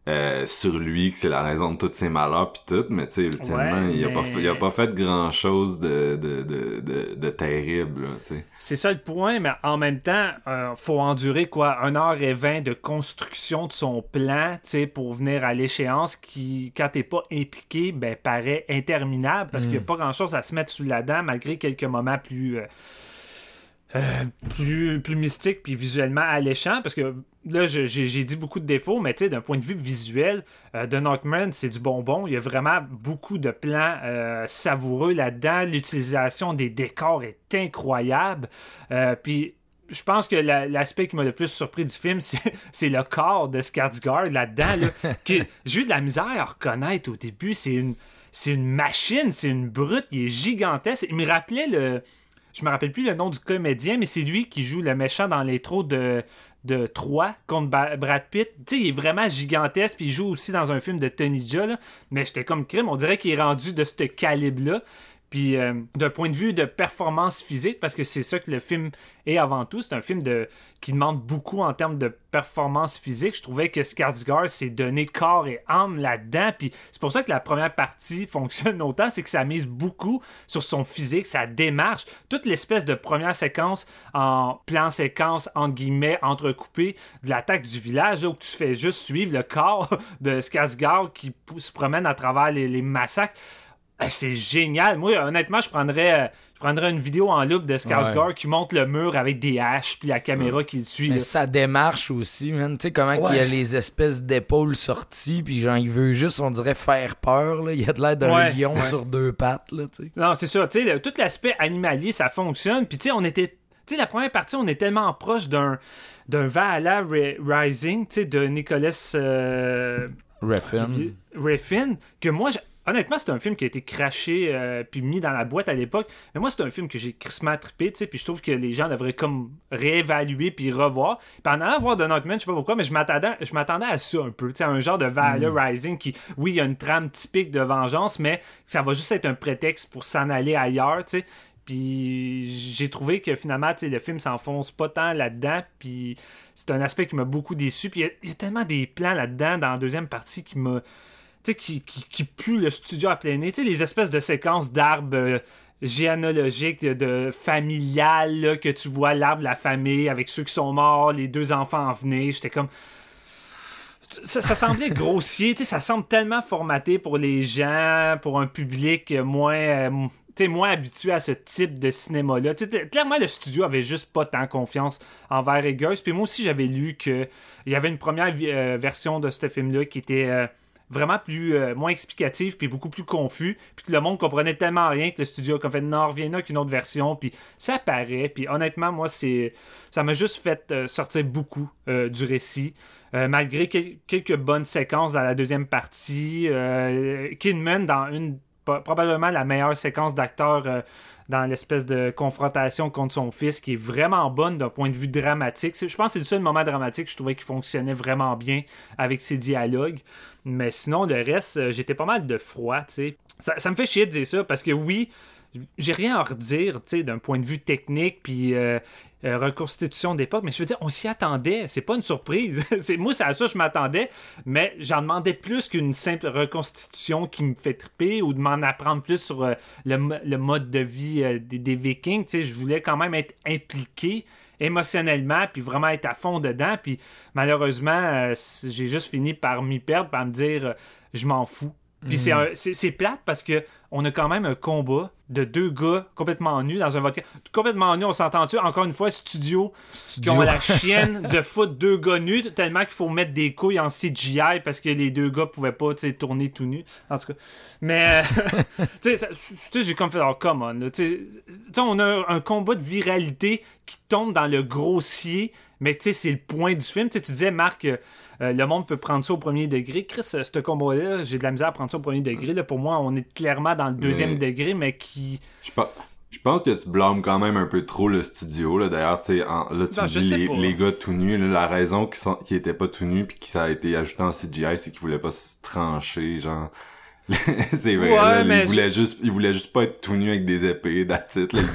euh, sur lui que c'est la raison de tous ses malheurs pis tout, mais tu sais, ultimement, Ouais, il, a mais- pas fait, il a pas fait grand chose de, de, de, de, de terrible, là, tu sais. C'est ça le point, mais en même temps, euh, faut endurer quoi, un heure et vingt de construction de son plan, tu sais, pour venir à l'échéance qui, quand t'es pas impliqué, ben paraît interminable parce qu'il y a pas grand chose à se mettre sous la dent malgré quelques moments plus. euh, euh, plus, plus mystique puis visuellement alléchant parce que là j'ai dit beaucoup de défauts mais tu sais d'un point de vue visuel euh, The Northman c'est du bonbon il y a vraiment beaucoup de plans euh, savoureux là-dedans l'utilisation des décors est incroyable Euh, puis je pense que la- l'aspect qui m'a le plus surpris du film, c'est le corps de Skarsgård là-dedans. Là, J'ai eu de la misère à reconnaître au début. C'est une, c'est une machine, c'est une brute, il est gigantesque. Il me rappelait le. Je me rappelle plus le nom du comédien, mais c'est lui qui joue le méchant dans l'intro de, de 3 contre Brad Pitt. Tu sais, il est vraiment gigantesque, puis il joue aussi dans un film de Tony Jaa. Mais j'étais comme crime, on dirait qu'il est rendu de ce calibre-là. Puis euh, d'un point de vue de performance physique, parce que c'est ça que le film est avant tout, c'est un film de, qui demande beaucoup en termes de performance physique. Je trouvais que Skarsgård s'est donné corps et âme là-dedans. Puis c'est pour ça que la première partie fonctionne autant, c'est que ça mise beaucoup sur son physique, sa démarche, toute l'espèce de première séquence en plan séquence, entre guillemets, entrecoupé de l'attaque du village, là, où tu fais juste suivre le corps de Skarsgård qui se promène à travers les massacres. Ah, C'est génial. Moi, honnêtement, je prendrais, euh, je prendrais une vidéo en loop de Skarsgård Ouais. qui monte le mur avec des haches, puis la caméra qui le suit. Mais sa démarche aussi, man. Tu sais, comment Ouais. qu'il a les espèces d'épaules sorties, puis genre, il veut juste, on dirait, faire peur, là. Il a de l'air d'un Ouais. lion Ouais. sur deux pattes, là. Non, c'est ça. Tu sais, tout l'aspect animalier, ça fonctionne. Puis, tu sais, on était. Tu sais, la première partie, on est tellement proche d'un d'un Valhalla Rising, tu sais, de Nicolas euh, Refn. Refn, que moi, honnêtement, c'est un film qui a été craché euh, puis mis dans la boîte à l'époque. Mais moi, c'est un film que j'ai crissement trippé, tu sais. Puis je trouve que les gens devraient comme réévaluer puis revoir. Puis en allant voir The Northman, je sais pas pourquoi, mais je m'attendais, je m'attendais à ça un peu, tu sais, un genre de Valor Rising qui, oui, il y a une trame typique de vengeance, mais ça va juste être un prétexte pour s'en aller ailleurs, tu sais. Puis j'ai trouvé que finalement, tu sais, le film s'enfonce pas tant là-dedans. Puis c'est un aspect qui m'a beaucoup déçu. Puis il y y, a tellement des plans là-dedans dans la deuxième partie qui m'a. Tu sais, qui, qui, qui pue le studio à plein nez. Les espèces de séquences d'arbres. euh, généalogiques de, de familiales là, que tu vois l'arbre la famille avec ceux qui sont morts les deux enfants en venir j'étais comme ça, ça semblait grossier, ça semble tellement formaté pour les gens, pour un public moins, euh, moins habitué à ce type de cinéma-là. Clairement, le studio avait juste pas tant confiance envers Eggers. Puis moi aussi, j'avais lu qu'il y avait une première euh, version de ce film-là qui était euh, vraiment plus euh, moins explicative puis beaucoup plus confus puis que le monde comprenait tellement rien que le studio a fait non reviens avec une autre version puis ça paraît puis honnêtement moi c'est ça m'a juste fait euh, sortir beaucoup euh, du récit malgré quel- quelques bonnes séquences dans la deuxième partie Kidman dans une probablement la meilleure séquence d'acteur euh, dans l'espèce de confrontation contre son fils qui est vraiment bonne d'un point de vue dramatique. Je pense que c'est le seul moment dramatique que je trouvais qui fonctionnait vraiment bien avec ses dialogues. Mais sinon, le reste, euh, j'étais pas mal de froid, tu sais. Ça me fait chier de dire ça parce que oui, j'ai rien à redire, tu sais, d'un point de vue technique, puis euh, euh, reconstitution d'époque, mais je veux dire, on s'y attendait, c'est pas une surprise. c'est Moi, c'est à ça que je m'attendais, mais j'en demandais plus qu'une simple reconstitution qui me fait triper ou de m'en apprendre plus sur euh, le, mo- le mode de vie des, des Vikings, tu sais, je voulais quand même être impliqué émotionnellement, puis vraiment être à fond dedans, puis malheureusement, j'ai juste fini par m'y perdre, par me dire, je m'en fous. Puis c'est un- c'est plate parce que on a quand même un combat de deux gars complètement nus dans un vodka. Complètement nus, on s'entend-tu? Encore une fois, studio, qui ont la chienne de foutre deux gars nus tellement qu'il faut mettre des couilles en CGI parce que les deux gars pouvaient pas tourner tout nus. En tout cas. Mais, euh, tu sais, j'ai comme fait, oh, come on. là, Tu sais, Tu sais, on a un combat de viralité qui tombe dans le grossier, mais tu sais, c'est le point du film. Tu sais, tu disais, Marc, euh, euh, le monde peut prendre ça au premier degré. Chris, euh, ce combat-là, j'ai de la misère à prendre ça au premier degré. Là. Pour moi, on est clairement dans le deuxième Mais- degré, mais qui. Je pense, je pense que tu blâmes quand même un peu trop le studio. Là. D'ailleurs, en- là, tu Non, dis les, pas. les gars tout nus. là, la raison qu'ils sont, étaient pas tout nus puis que ça a été ajouté en CGI, c'est qu'ils voulaient pas se trancher, genre. c'est vrai, Ouais, là, mais ils, voulaient juste, ils voulaient juste pas être tout nus avec des épées, là.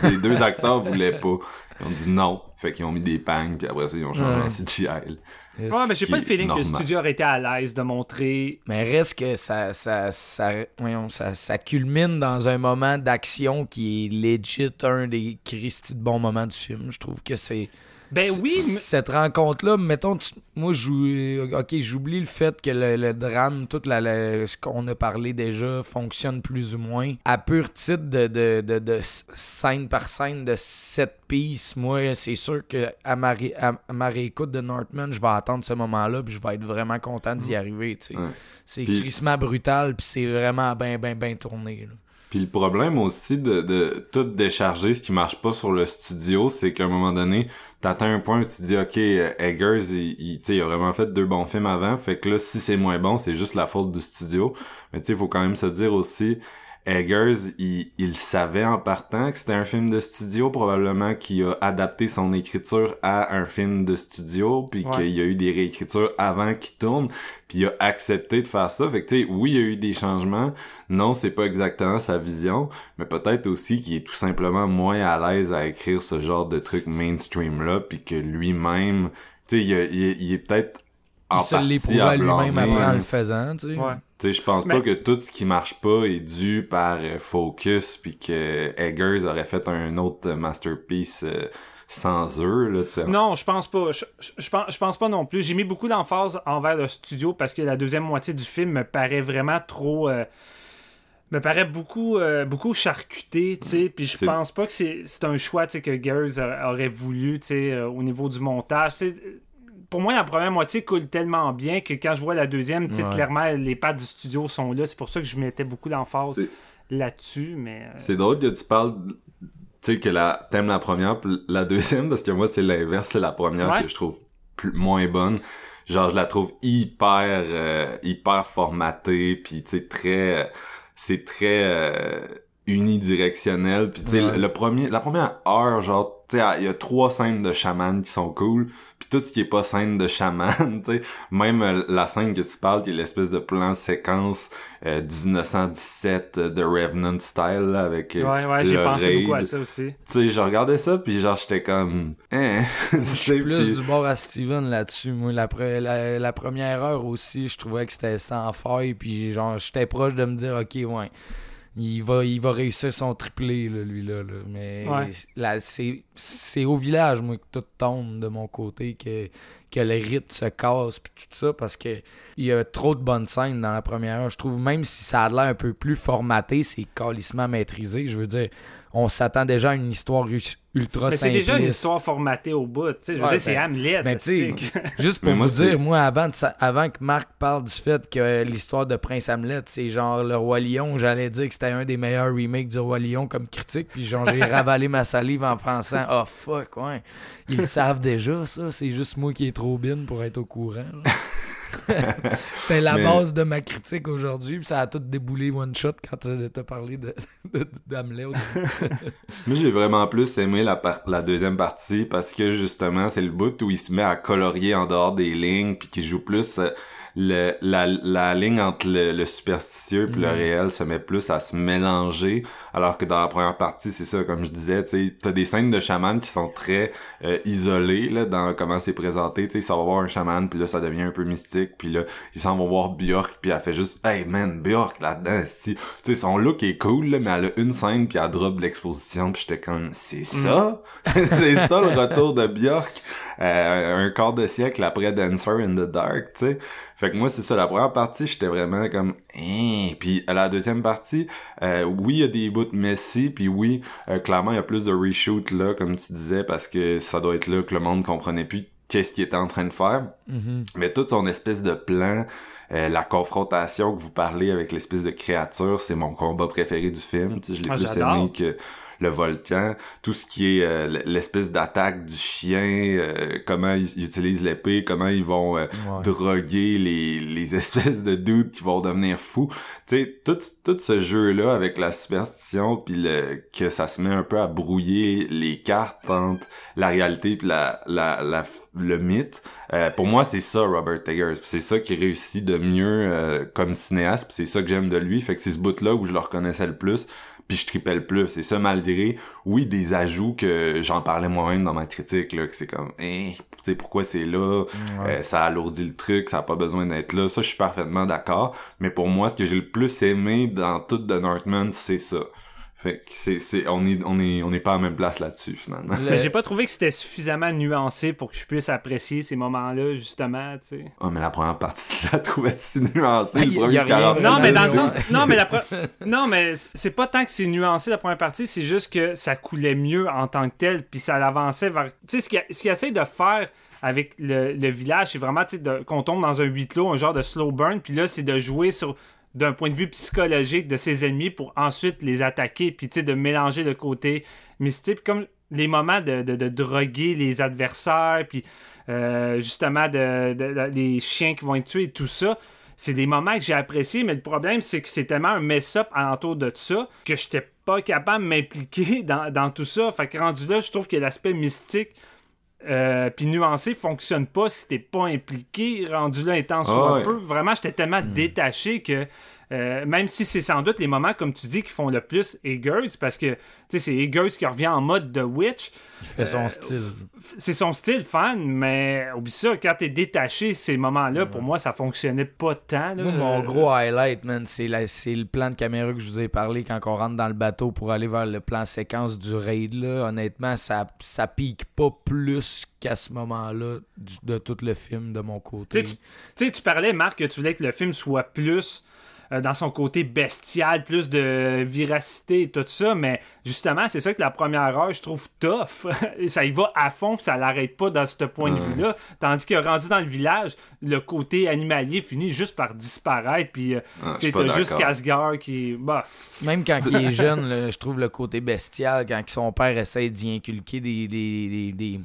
Les deux acteurs voulaient pas. Ils ont dit non. Fait qu'ils ont mis des pangs, puis après ça, ils ont changé Ouais. en CGI. Ouais, mais j'ai pas le feeling que le studio aurait été à l'aise de montrer. Mais reste que ça, ça, ça, voyons, ça, ça culmine dans un moment d'action qui est legit un des Christy de bons moments du film. Je trouve que c'est. Ben oui, mais- Cette rencontre-là, mettons, tu- moi, ok, j'oublie le fait que le, le drame, tout la, la- ce qu'on a parlé déjà, fonctionne plus ou moins. À pur titre de, de, de, de s- scène par scène de sept pistes, moi, c'est sûr que à ma, ré- à, à ma réécoute de Northman, je vais attendre ce moment-là, puis je vais être vraiment content d'y arriver, sais. Ouais. C'est Puis- crissement brutal, puis c'est vraiment bien, bien, bien tourné. là. Puis le problème aussi de, de tout décharger, ce qui marche pas sur le studio, c'est qu'à un moment donné, t'atteins un point où tu dis, OK, euh, Eggers, il, il, il a vraiment fait deux bons films avant, fait que là, si c'est moins bon, c'est juste la faute du studio. Mais tu sais, il faut quand même se dire aussi, Eggers, il, il savait en partant que c'était un film de studio, probablement qu'il a adapté son écriture à un film de studio, puis Ouais. qu'il y a eu des réécritures avant qu'il tourne, puis il a accepté de faire ça. Fait que tu sais, oui, il y a eu des changements, non, c'est pas exactement sa vision, mais peut-être aussi qu'il est tout simplement moins à l'aise à écrire ce genre de truc mainstream-là, puis que lui-même, tu sais, il, est- il est peut-être en Il se partie l'éprouve à lui-même après en le faisant, tu sais. Ouais. Sais, je pense Mais- pas que tout ce qui marche pas est dû par euh, Focus, puis que Eggers aurait fait un autre masterpiece euh, sans eux, là. Non, je pense pas. Je, pense, je pense pas non plus. J'ai mis beaucoup d'emphase envers le studio parce que la deuxième moitié du film me paraît vraiment trop. euh, me paraît beaucoup, beaucoup charcuté, tu sais. Puis je pense pas que c'est un choix, tu sais, que a- aurait voulu, tu sais, au niveau du montage. Tu sais, pour moi, la première moitié coule tellement bien que quand je vois la deuxième, tu sais, Ouais. clairement, les pattes du studio sont là. C'est pour ça que je mettais beaucoup d'emphase là-dessus, mais. euh, C'est drôle que tu parles, tu sais, que la, t'aimes la première, puis la deuxième, parce que moi, c'est l'inverse, c'est la première Ouais. que je trouve plus, moins bonne. Genre, je la trouve hyper, euh, hyper formatée, puis tu sais, très, c'est très euh, unidirectionnel. Puis tu sais, Ouais. le, le premier, la première heure, genre, tu sais, il y a trois scènes de chaman qui sont cool. Puis tout ce qui est pas scène de chaman, tu sais, même euh, la scène que tu parles, qui est l'espèce de plan séquence euh, 1917 euh, de Revenant style, là, avec euh, Ouais, ouais, j'ai pensé beaucoup à raid. ça aussi. Tu sais, je regardais ça, puis genre, j'étais comme... Je suis plus du bord à Steven là-dessus. Moi, la, pre- la, la première heure aussi, je trouvais que c'était sans faille. Puis, genre, j'étais proche de me dire, OK, ouais, il va, il va réussir son triplé, là, lui-là. là. Mais Ouais. là, c'est, c'est au village, moi, que tout tombe de mon côté, que, que le rythme se casse, puis tout ça, parce que il y a trop de bonnes scènes dans la première heure. Je trouve, même si ça a l'air un peu plus formaté, c'est calissement maîtrisé. Je veux dire, on s'attend déjà à une histoire ultra Mais c'est déjà une histoire formatée au bout. tu sais, Je veux Ouais, dire, c'est ben- Hamlet. ben, tu sais, c'est- Juste pour Mais vous dire, moi, avant, de sa- avant que Marc parle du fait que l'histoire de Prince Hamlet, c'est genre Le Roi Lion, j'allais dire que c'était un des meilleurs remakes du Roi Lion comme critique, puis genre, j'ai ravalé ma salive en pensant, oh fuck, ouais, ils le savent déjà, ça, c'est juste moi qui est trop bine pour être au courant. C'était la Mais- base de ma critique aujourd'hui, puis ça a tout déboulé one shot quand tu t'as parlé de, de- d'Hamlet. Moi, j'ai vraiment plus aimé la, deuxième partie parce que justement, c'est le bout où il se met à colorier en dehors des lignes puis qu'il joue plus euh, le, la, la ligne entre le, le superstitieux puis le Mhm. réel se met plus à se mélanger alors que dans la première partie, c'est ça, comme je disais, tu t'as des scènes de chaman qui sont très euh, isolées là, dans comment c'est présenté, tu sais, ça va voir un chaman puis là, ça devient un peu mystique puis là, ils s'en vont voir Björk puis elle fait juste « Hey man, Björk là-dedans, si... » Tu sais, son look est cool, là, mais elle a une scène puis elle drop de l'exposition puis j'étais comme « C'est ça? c'est ça le retour de Björk? Euh, un quart de siècle après Dancer in the Dark, tu sais. Fait que moi, c'est ça, la première partie, j'étais vraiment comme hein. Puis à la deuxième partie, euh, oui, il y a des bouts messy, puis oui, euh, clairement, il y a plus de reshoot là, comme tu disais, parce que ça doit être là que le monde comprenait plus qu'est-ce qu'il était en train de faire. Mhm. Mais tout son espèce de plan, euh, la confrontation que vous parlez avec l'espèce de créature, c'est mon combat préféré du film. Tu sais, je l'ai Ah, plus aimé que le volcan. Tout ce qui est euh, l'espèce d'attaque du chien, euh, comment ils, utilisent l'épée, comment ils vont euh, Ouais. droguer les, les espèces de doutes qui vont devenir fous. Tu sais, tout, tout ce jeu-là avec la superstition, puis le, que ça se met un peu à brouiller les cartes entre la réalité puis la, la, la, le mythe. Euh, pour moi, c'est ça, Robert Eggers. C'est ça qui réussit de mieux euh, comme cinéaste. c'est ça que j'aime de lui. Fait que c'est ce bout-là où je le reconnaissais le plus. Puis je tripais le plus. Et ça, malgré, oui, des ajouts que j'en parlais moi-même dans ma critique, là, que c'est comme, hein, tu sais, pourquoi c'est là? Ouais. Euh, ça alourdit le truc, ça a pas besoin d'être là. Ça, je suis parfaitement d'accord. Mais pour moi, ce que j'ai le plus aimé dans tout The Northman, c'est ça. Fait que c'est, c'est, on est, on est, on est pas à la même place là-dessus, finalement. Le- j'ai pas trouvé que c'était suffisamment nuancé pour que je puisse apprécier ces moments-là, justement, tu sais. Ah, mais la première partie, je la trouvais si nuancée. Ah, le y- premier y a rien 40 vraiment Non, mais dans le sens. Non, mais la pre- Non, mais c'est pas tant que c'est nuancé la première partie, c'est juste que ça coulait mieux en tant que tel, puis ça avançait vers. Tu sais, ce qu'il ce qu'il essaie de faire avec le, le village, c'est vraiment, tu sais, de- qu'on tombe dans un huis clos, un genre de slow burn, puis là, c'est de jouer sur d'un point de vue psychologique de ses ennemis pour ensuite les attaquer, puis de mélanger le côté mystique, comme les moments de, droguer les adversaires, puis euh, justement de- les chiens qui vont être tués et tout ça, c'est des moments que j'ai appréciés, mais le problème, c'est que c'est tellement un mess-up alentour de ça que j'étais pas capable de m'impliquer dans, dans tout ça. Fait que rendu là, je trouve que l'aspect mystique euh, puis nuancé fonctionne pas si t'es pas impliqué. Rendu là, étant sur Ah un ouais. peu, vraiment, j'étais tellement détaché que euh, même si c'est sans doute les moments, comme tu dis, qui font le plus Eggers, parce que tu sais, c'est Eggers qui revient en mode The Witch. Il fait son Euh, style. C'est son style fan, mais oublie ça, quand t'es détaché, ces moments-là, pour moi, ça fonctionnait pas tant. là. Moi, mon gros highlight, man, c'est la- c'est le plan de caméra que je vous ai parlé quand on rentre dans le bateau pour aller vers le plan séquence du raid. Là. Honnêtement, ça, ça pique pas plus qu'à ce moment-là de tout le film de mon côté. Tu sais, Tu parlais, Marc, que tu voulais que le film soit plus dans son côté bestial, plus de viracité et tout ça, mais justement, c'est ça que la première heure, je trouve tough. ça y va à fond, puis ça l'arrête pas dans ce point de vue-là. Tandis que rendu dans le village, le côté animalier finit juste par disparaître, puis euh, Ah, t'as juste. Casgar qui. Bah, Même quand il est jeune, là, je trouve le côté bestial, quand son père essaie d'y inculquer des, des, des, des,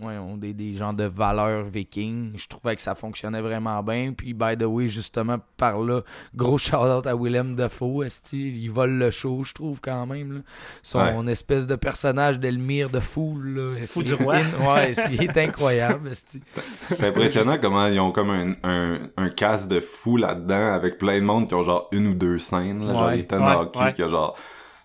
ouais, ont des, des genres de valeurs vikings. Je trouvais que ça fonctionnait vraiment bien. Puis, by the way, justement, par là, gros shout-out à Willem Dafoe. Il vole le show, je trouve, quand même. là. Son espèce de personnage d'Elmire de foule. Fou du roi. ouais, il est incroyable. C'est impressionnant comment ils ont comme un, un, un cast de fous là-dedans avec plein de monde qui ont genre une ou deux scènes. Là, genre Ouais. Hawke ouais. qui a genre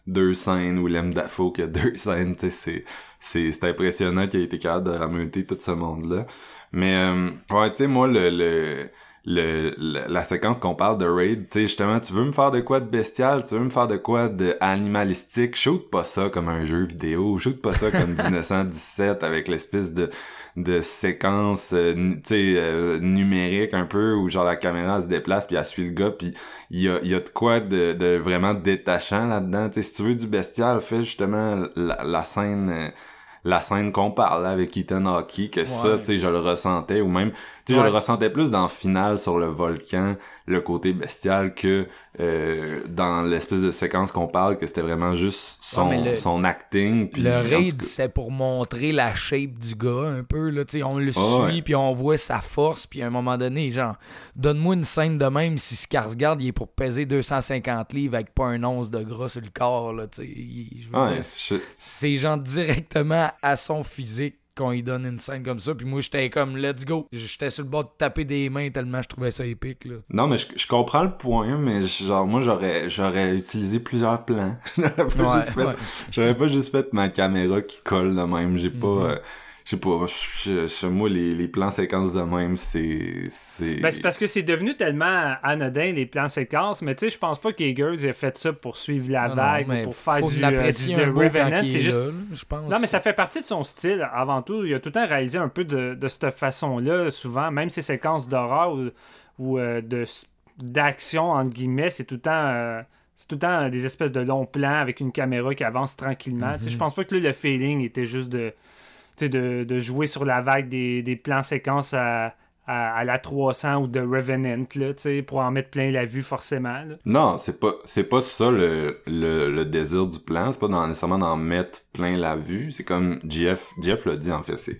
deux scènes, Willem Dafoe qui a deux scènes. tu sais, C'est, c'est, c'est impressionnant qu'il ait été capable de rameuter tout ce monde-là. Mais euh, ouais, tu sais, moi, le, le, le, le- la séquence qu'on parle de Raid, tu sais, justement, tu veux me faire de quoi de bestial, tu veux me faire de quoi de animalistique, shoot pas ça comme un jeu vidéo, shoot pas ça comme 1917 avec l'espèce de de séquence euh, tu sais euh, numérique un peu où genre la caméra se déplace puis elle suit le gars puis il y a, il y a de quoi de, de vraiment détachant là-dedans tu sais. Si tu veux du bestial fais justement la, la scène euh, la scène qu'on parle là, avec Ethan Hawke que ça tu sais je le ressentais ou même tu sais je le ressentais plus dans Final sur le volcan le côté bestial que euh, dans l'espèce de séquence qu'on parle que c'était vraiment juste son mais le- son acting puis Le raid, c'est pour montrer la shape du gars un peu. Là, tu sais, on le Ah suit, puis on voit sa force, puis à un moment donné, genre, donne-moi une scène de même si Skarsgård il est pour peser 250 livres avec pas un once de gras sur le corps. Là, tu sais. Il- je veux ouais, dire, je- c'est genre directement à son physique qu'on lui donne une scène comme ça. Puis moi, j'étais comme, let's go. J'étais sur le bord de taper des mains tellement je trouvais ça épique. Là. Non, mais je, je comprends le point, mais genre, moi, j'aurais, j'aurais utilisé plusieurs plans. j'aurais, pas Ouais, juste fait, ouais. j'aurais pas juste fait ma caméra qui colle de même. J'ai pas, Mhm. euh, je sais pas, je- je- moi, les, les plans séquences de même, c'est, c'est... Ben, c'est parce que c'est devenu tellement anodin, les plans séquences, mais tu sais, je pense pas qu'Eggers ait fait ça pour suivre la Non, non, vague ou pour faire du, euh, du quand Revenant. C'est est juste je pense. Non, mais ça fait partie de son style. Avant tout, il a tout le temps réalisé un peu de, de cette façon-là, souvent. Même ses séquences d'horreur ou, ou, euh, de, d'action, entre guillemets, c'est tout le temps. euh, c'est tout le temps des espèces de longs plans avec une caméra qui avance tranquillement. Tu sais, Je pense pas que là, le feeling était juste de, de, jouer sur la vague des, plans séquences à, à, la 300 ou de Revenant, là, pour en mettre plein la vue, forcément. Non, c'est pas, pas ça le, le, désir du plan. C'est pas nécessairement d'en mettre plein la vue. C'est comme Jeff, Jeff l'a dit, en fait. C'est,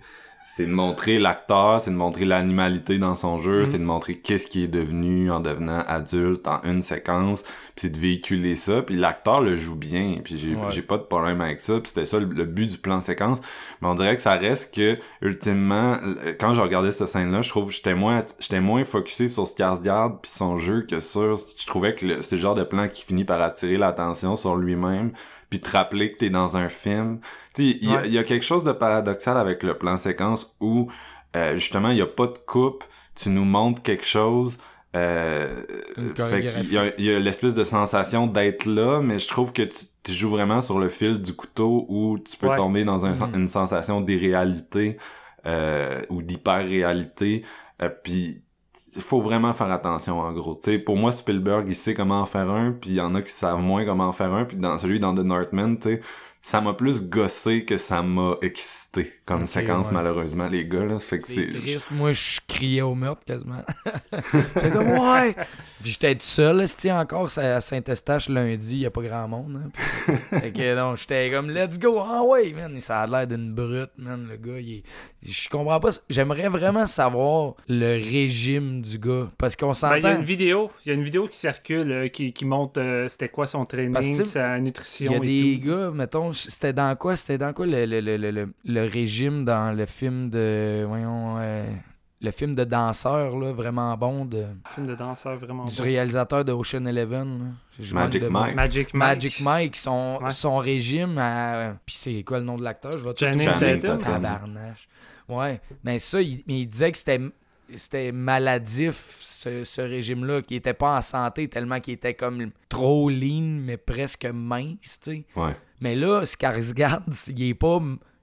c'est de montrer l'acteur, c'est de montrer l'animalité dans son jeu, Mhm. c'est de montrer qu'est-ce qu'il est devenu en devenant adulte en une séquence, puis c'est de véhiculer ça, puis l'acteur le joue bien, puis j'ai Ouais. pas de problème avec ça, puis c'était ça le, le but du plan séquence, mais on dirait que ça reste que ultimement euh, quand je regardais cette scène là, je trouve que j'étais moins j'étais moins focusé sur Skarsgård puis son jeu que sur je trouvais que c'est le genre de plan qui finit par attirer l'attention sur lui-même puis te rappeler que t'es dans un film. Tu sais, il y, a- Ouais. il y a quelque chose de paradoxal avec le plan séquence où euh, justement il y a pas de coupe, tu nous montres quelque chose. Euh, fait qu'il y a, il y a l'espèce de sensation d'être là, mais je trouve que tu, tu joues vraiment sur le fil du couteau où tu peux Ouais. tomber dans un, Mhm. une sensation d'irréalité euh, ou d'hyper-réalité. Euh, puis il faut vraiment faire attention en gros. Tu sais, pour moi, Spielberg, il sait comment en faire un, puis il y en a qui savent moins comment en faire un, puis dans celui dans The Northman, tu sais, ça m'a plus gossé que ça m'a excité comme séquence ouais. malheureusement les gars là, fait que C'est triste. Moi, je criais au meurtre quasiment. J'étais comme, ouais! Puis j'étais tout seul, c'était encore à Saint-Eustache lundi, il n'y a pas grand monde. Hein. Puis- fait que non, j'étais comme, let's go! Ah ouais, man! Ça a l'air d'une brute, man. Le gars, il est. Je comprends pas. J'aimerais vraiment savoir le régime du gars. Parce qu'on s'entend. il y a une vidéo, il y a une vidéo qui circule euh, qui, qui montre euh, c'était quoi son training, sa Il nutrition y a et des tout. gars, mettons, c'était dans quoi C'était dans quoi le, le, le, le, le- le dans le film de. Voyons. euh, le film de danseur, là, vraiment bon, de, film de danseur vraiment du bon. réalisateur de Ocean Eleven. là. Magic de Mike. Magic Mike. Magic Mike, son, Ouais. son régime à... Puis c'est quoi le nom de l'acteur? Je vais tout Channing Tatum. Tabarnache. Ouais, mais ça, il, mais il disait que c'était c'était maladif, ce, ce régime-là, qui était pas en santé tellement qu'il était comme trop lean, mais presque mince, tu sais. ouais. Mais là, Skarsgård, il est pas...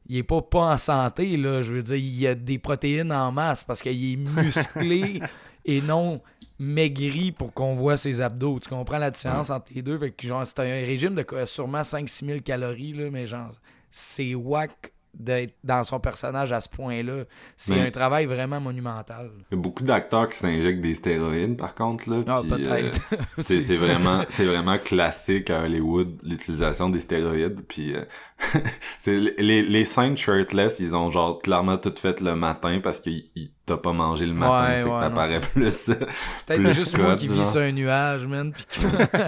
Il est pas, pas en santé, là. Je veux dire, il a des protéines en masse parce qu'il est musclé et non maigri pour qu'on voit ses abdos. Tu comprends la différence entre les deux? Fait que, genre, c'est un régime de quoi, sûrement 5-6 000 calories, là, mais genre, c'est whack d'être dans son personnage à ce point-là. C'est Mais- un travail vraiment monumental. Il y a beaucoup d'acteurs qui s'injectent des stéroïdes, par contre, là. Ah, euh, peut-être. c'est vraiment, c'est vraiment classique à Hollywood, l'utilisation des stéroïdes. Puis, euh, les, les scènes shirtless, ils ont genre clairement tout fait le matin parce que ils- t'as pas mangé le matin. Ouais, fait que ouais, non, plus. Peut-être juste moi qui vis sur un nuage, man. qui-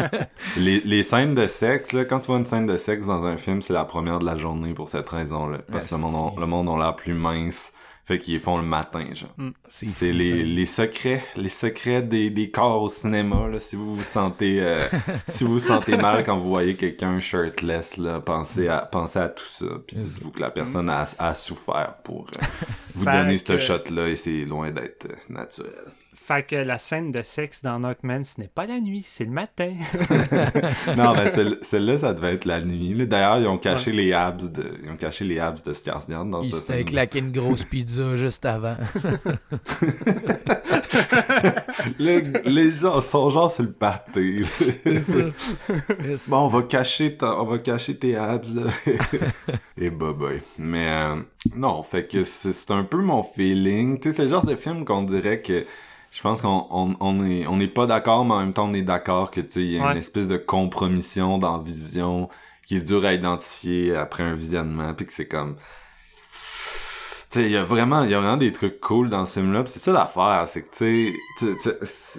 les, les scènes de sexe, là, quand tu vois une scène de sexe dans un film, c'est la première de la journée pour cette raison-là. Parce que le monde, le monde ont l'air plus mince. Fait qu'ils les font le matin, genre. c'est C'est les, les secrets, les secrets des, des corps au cinéma, là. Si vous vous sentez, euh, si vous vous sentez mal quand vous voyez quelqu'un shirtless, là, pensez à, pensez à tout ça. Puis dites-vous que la personne a, a souffert pour euh, vous donner que- ce shot-là et c'est loin d'être euh, naturel. Fait que la scène de sexe dans Northman, ce n'est pas la nuit, c'est le matin. non, ben, celle- celle-là, ça devait être la nuit, là. D'ailleurs, ils ont caché les abs de, ils ont caché les abs de Skarsgård dans Il ce s'était film. claqué une grosse pizza juste avant. Le- les gens sont genre sur le pâté. C'est ça. Bon, on va cacher, ta- on va cacher tes abs, là. Et bye bye. Mais, euh, non, fait que c'est c'est un peu mon feeling. Tu sais, c'est le genre de film qu'on dirait que je pense qu'on on, on est, on est pas d'accord, mais en même temps, on est d'accord que, tu sais, il y a Ouais. une espèce de compromission dans la vision qui est dure à identifier après un visionnement, puis que c'est comme... Tu sais, il y a vraiment, il y a vraiment des trucs cool dans ce film-là. pis c'est ça l'affaire, c'est que tu sais,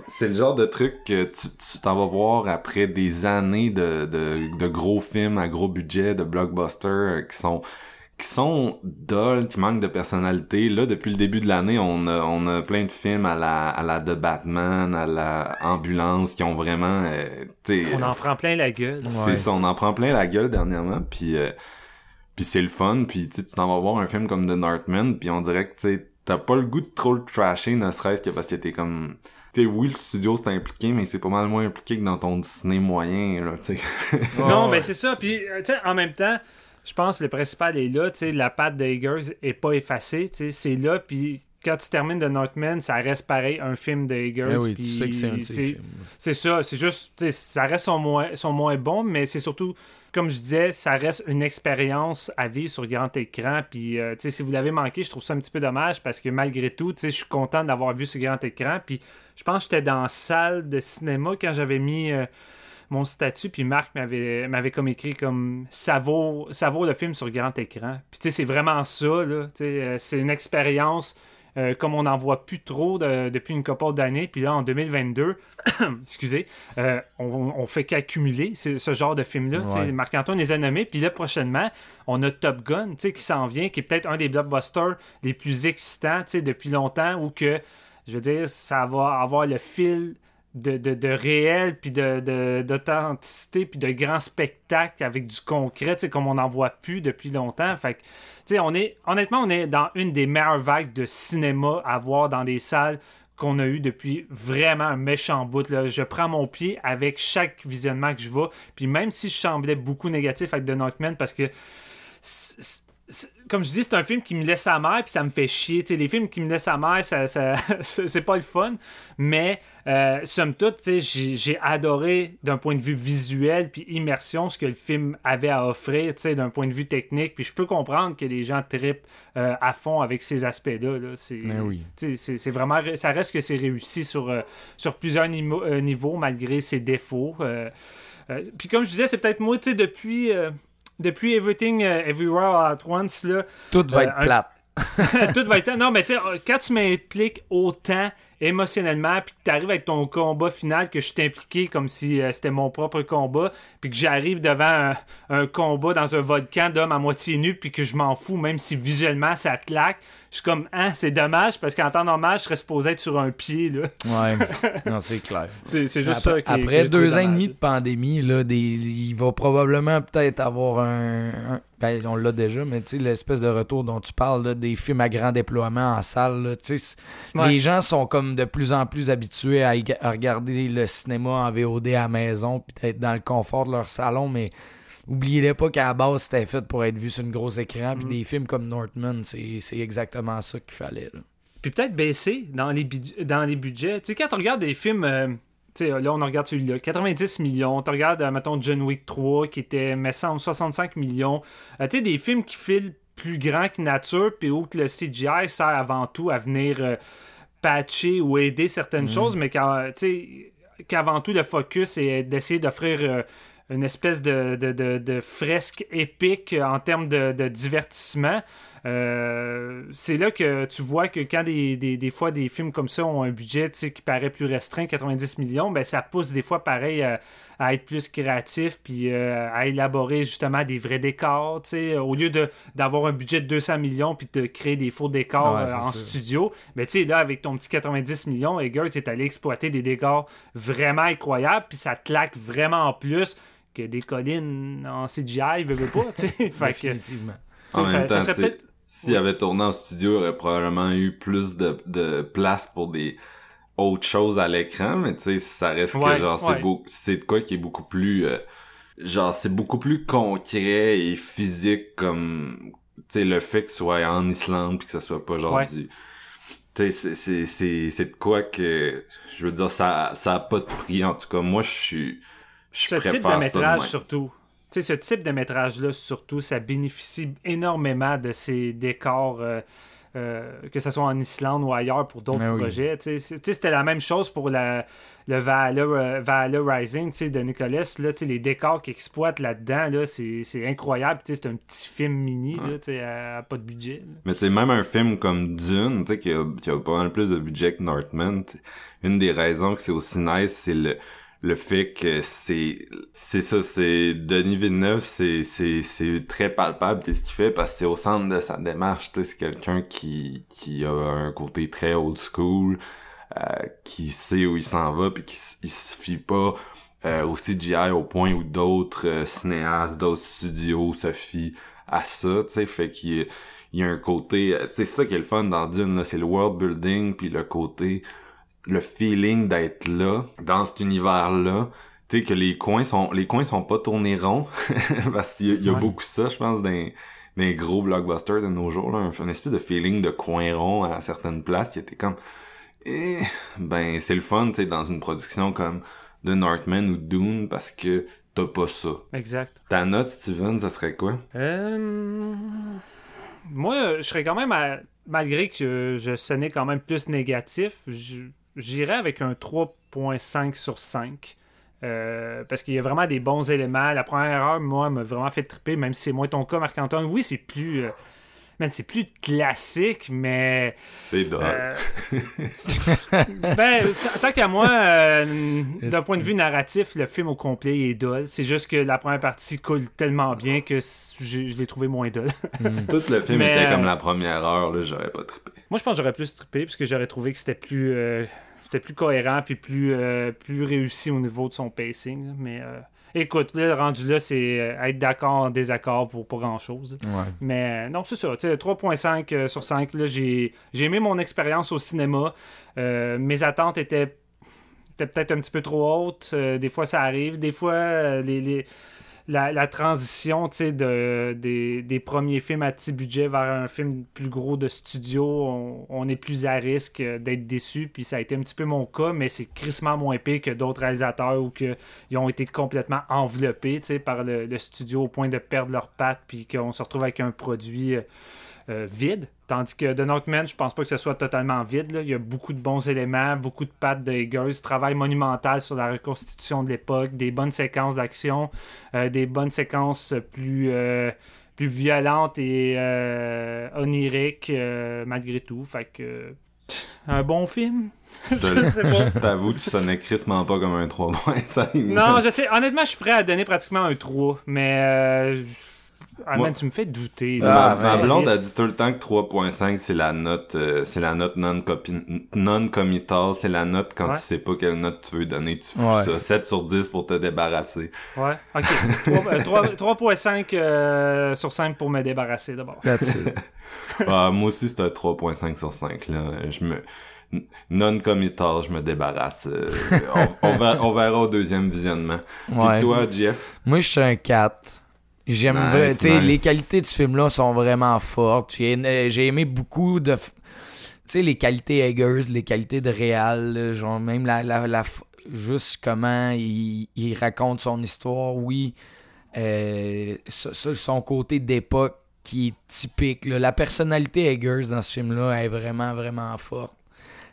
c'est le genre de truc que tu tu t'en vas voir après des années de, de, de gros films à gros budget, de blockbusters euh, qui sont qui sont dulls, qui manquent de personnalité. Là, depuis le début de l'année, on a, on a plein de films à la, à la de Batman, à la Ambulance, qui ont vraiment, euh, tu sais, On en prend plein la gueule. c'est ça, on en prend plein la gueule dernièrement, puis euh, puis c'est le fun, puis tu sais, tu t'en vas voir un film comme The Northman, puis on dirait que tu sais, t'as pas le goût de trop le trasher, ne serait-ce que parce que t'es comme... Tu sais, oui, le studio c'est impliqué, mais c'est pas mal moins impliqué que dans ton ciné moyen, là, tu sais. Non, mais c'est ça. Puis, euh, tu sais, en même temps, je pense que le principal est là. Tu sais, la patte de Eggers est pas effacée. Tu sais, c'est là. Puis, quand tu termines de Northman, ça reste pareil un film de Eggers. Eh oui, tu sais que c'est un. C'est ça. C'est juste, ça reste son moins, son moins bon, mais c'est surtout, comme je disais, ça reste une expérience à vivre sur grand écran. Puis, euh, tu sais, si vous l'avez manqué, je trouve ça un petit peu dommage parce que malgré tout, tu sais, je suis content d'avoir vu ce grand écran. Puis, je pense que j'étais dans la salle de cinéma quand j'avais mis. euh, mon statut, puis Marc m'avait, m'avait comme écrit comme ça vaut, ça vaut le film sur grand écran. Puis tu sais, c'est vraiment ça, là. Euh, c'est une expérience euh, comme on n'en voit plus trop de- depuis une couple d'années. Puis là, en 2022, excusez, euh, on, on fait qu'accumuler ce, ce genre de film-là. Ouais. Marc-Antoine les a nommés. Puis là, prochainement, on a Top Gun, tu sais, qui s'en vient, qui est peut-être un des blockbusters les plus excitants, depuis longtemps, où que, je veux dire, ça va avoir le fil de, de, de réel, puis de, de- d'authenticité, puis de grands spectacles avec du concret, comme on n'en voit plus depuis longtemps. Fait que, on est, honnêtement, on est dans une des meilleures vagues de cinéma à voir dans des salles qu'on a eu depuis vraiment un méchant bout. Je prends mon pied avec chaque visionnement que je vois. Puis même si je semblais beaucoup négatif avec The Northman, parce que comme je dis, c'est un film qui me laisse amère puis ça me fait chier. Les films qui me laissent amère, ça, ça- c'est pas le fun. Mais euh, somme toute, j'ai adoré d'un point de vue visuel puis immersion ce que le film avait à offrir, d'un point de vue technique. Puis je peux comprendre que les gens tripent euh, à fond avec ces aspects-là. là. C'est oui. vraiment ça reste que c'est réussi sur, euh, sur plusieurs niveaux malgré ses défauts. Puis comme je disais, c'est peut-être moi, depuis, depuis Everything euh, Everywhere All At Once, là, Tout va Euh, être un- plate. tout va être. Non, mais tu sais, euh, quand tu m'impliques autant émotionnellement, puis que tu arrives avec ton combat final, que je suis impliqué comme si euh, c'était mon propre combat, puis que j'arrive devant un, un combat dans un volcan d'hommes à moitié nus, puis que je m'en fous, même si visuellement ça claque, je suis comme, hein, c'est dommage, parce qu'en temps normal, je serais supposé être sur un pied, là. Ouais. non, c'est clair. C'est juste après, ça qui après deux ans et demi de pandémie, là, des, il va probablement peut-être avoir un. un- ben, on l'a déjà, mais tu sais, l'espèce de retour dont tu parles, là, des films à grand déploiement en salle, là, tu sais, c'est- Ouais. les gens sont comme de plus en plus habitués à, regarder le cinéma en VOD à la maison, puis d'être dans le confort de leur salon, mais. Oubliez pas qu'à la base, c'était fait pour être vu sur une grosse écran. Puis Mm. des films comme Northman, c'est exactement ça qu'il fallait. là. Puis peut-être baisser dans les, dans les budgets. Tu sais, quand on regarde des films, euh, là, on regarde celui-là, 90 millions. Tu regardes, euh, mettons, John Wick 3, qui était, me semble, 65 millions. Euh, tu sais, des films qui filent plus grand que nature, puis où le CGI sert avant tout à venir euh, patcher ou aider certaines Mm. choses, mais qu'avant tout, le focus est d'essayer d'offrir euh, une espèce de, de, de- de fresque épique en termes de, divertissement. Euh, c'est là que tu vois que quand des, des, des fois des films comme ça ont un budget qui paraît plus restreint, 90 millions, ben ça pousse des fois pareil à, à être plus créatif puis euh, à élaborer justement des vrais décors. Au lieu d'avoir un budget de 200 millions puis de créer des faux décors Ouais, euh, en studio, mais sais, là, avec ton petit 90 millions, Eggers est allé exploiter des décors vraiment incroyables puis ça claque vraiment en plus que des collines en CGI, veut, veut pas, tu sais. Que, Définitivement. sais, En ça, même ça serait peut-être... S'il avait tourné en studio, il aurait probablement eu plus de, de place pour des autres choses à l'écran, mais tu sais, ça reste Ouais, que genre, ouais. c'est de quoi qui est beaucoup plus, euh, genre, c'est beaucoup plus concret et physique comme, tu sais, le fait que ce soit en Islande puis que ce soit pas genre Ouais. du, tu sais, c'est, c'est, c'est, c'est de quoi que, je veux dire, ça, ça a pas de prix, en tout cas, moi, je suis, je ce type de métrage surtout. Tu sais, ce type de métrage-là, surtout, ça bénéficie énormément de ces décors, euh, euh, que ce soit en Islande ou ailleurs pour d'autres Ah oui. projets. C'était la même chose pour la, le Valhalla, euh, Valhalla Rising de Nicholas. Là, les décors qu'il exploite là-dedans, là, c'est incroyable. C'est un petit film mini, là, à, à pas de budget. là. Mais même un film comme Dune, qui a, qui a pas mal plus de budget que Northman, t'sais, une des raisons que c'est aussi nice, c'est le, le fait que c'est, c'est ça, c'est, Denis Villeneuve, c'est, c'est, c'est très palpable qu'est-ce qu'il fait parce que c'est au centre de sa démarche, tu sais, c'est quelqu'un qui, qui a un côté très old school, euh, qui sait où il s'en va puis qui il se fie pas euh, au CGI au point où d'autres euh, cinéastes, d'autres studios se fient à ça, tu sais, fait qu'il il y a un côté, euh, tu sais, c'est ça qui est le fun dans Dune, là, c'est le world building, puis le côté, le feeling d'être là, dans cet univers-là, tu sais, que les coins sont, les coins sont pas tournés ronds, parce qu'il y a, il y a Ouais. beaucoup ça, je pense, dans, les gros blockbusters de nos jours, là, un, espèce de feeling de coin rond à certaines places qui était comme, eh, ben, c'est le fun, tu sais, dans une production comme de Northman ou Dune, parce que t'as pas ça. Exact. Ta note, Steven, ça serait quoi? Euh, Moi, je serais quand même, à- malgré que je sonnais quand même plus négatif, je- j'irais avec un 3.5 sur 5. Euh, parce qu'il y a vraiment des bons éléments. La première heure, moi, m'a vraiment fait triper, même si c'est moins ton cas, Marc-Antoine. Oui, c'est plus. euh, man, c'est plus classique, mais. C'est dole. euh, ben, tant qu'à moi, euh, d'un point de vue narratif, le film au complet est dole. C'est juste que la première partie coule tellement bien que je, l'ai trouvé moins dole. Si tout le film Mais, était euh, comme la première heure, là, j'aurais pas trippé. Moi, je pense que j'aurais plus trippé parce que j'aurais trouvé que c'était plus, euh, c'était plus cohérent puis plus, euh, plus réussi au niveau de son pacing. Mais euh, écoute, là, le rendu là, c'est euh, être d'accord en désaccord pour pas grand-chose. Ouais. Mais euh, non, c'est ça. tu sais, 3.5 euh, sur 5, là, j'ai, j'ai aimé mon expérience au cinéma. Euh, mes attentes étaient, étaient peut-être un petit peu trop hautes. Euh, des fois, ça arrive. Des fois, les, les- la, transition de, des, des premiers films à petit budget vers un film plus gros de studio, on, est plus à risque d'être déçu. Puis ça a été un petit peu mon cas, mais c'est crissement moins pire que d'autres réalisateurs où que, ils ont été complètement enveloppés par le, studio au point de perdre leurs pattes puis qu'on se retrouve avec un produit euh, euh, vide. Tandis que The Northman, je pense pas que ce soit totalement vide. là. Il y a beaucoup de bons éléments, beaucoup de pattes de Eggers, travail monumental sur la reconstitution de l'époque, des bonnes séquences d'action, euh, des bonnes séquences plus, euh, plus violentes et oniriques malgré tout. Fait que un bon film. Je t'avoue, tu sonnais crissement pas comme un 3.5. Non, je sais. Honnêtement, je suis prêt à donner pratiquement un 3, mais euh, ah, Moi- man, tu me fais douter. Ma, là. ma blonde a dit tout le temps que 3.5 c'est la note euh, c'est la note non copi- non committal, c'est la note quand Ouais. tu sais pas quelle note tu veux donner, tu fous Ouais. ça 7 sur 10 pour te débarrasser. Ouais, ok. Trois- euh, trois- 3.5 euh, sur 5 pour me débarrasser d'abord. That's it. Ah, moi aussi c'est un 3.5 sur 5 là, je me non committal, je me débarrasse. Euh, on, on verra, on verra au deuxième visionnement. Ouais. Puis toi, Jeff, Moi, je suis un 4. J'aime Nice, vra- tu sais, nice. les qualités du film-là sont vraiment fortes. J'ai aimé beaucoup de. f- Tu sais, les qualités Eggers, les qualités de Réal, là, genre même la, la, juste comment il, il raconte son histoire, oui. Euh, son côté d'époque qui est typique. là. La personnalité Eggers dans ce film-là est vraiment, vraiment forte.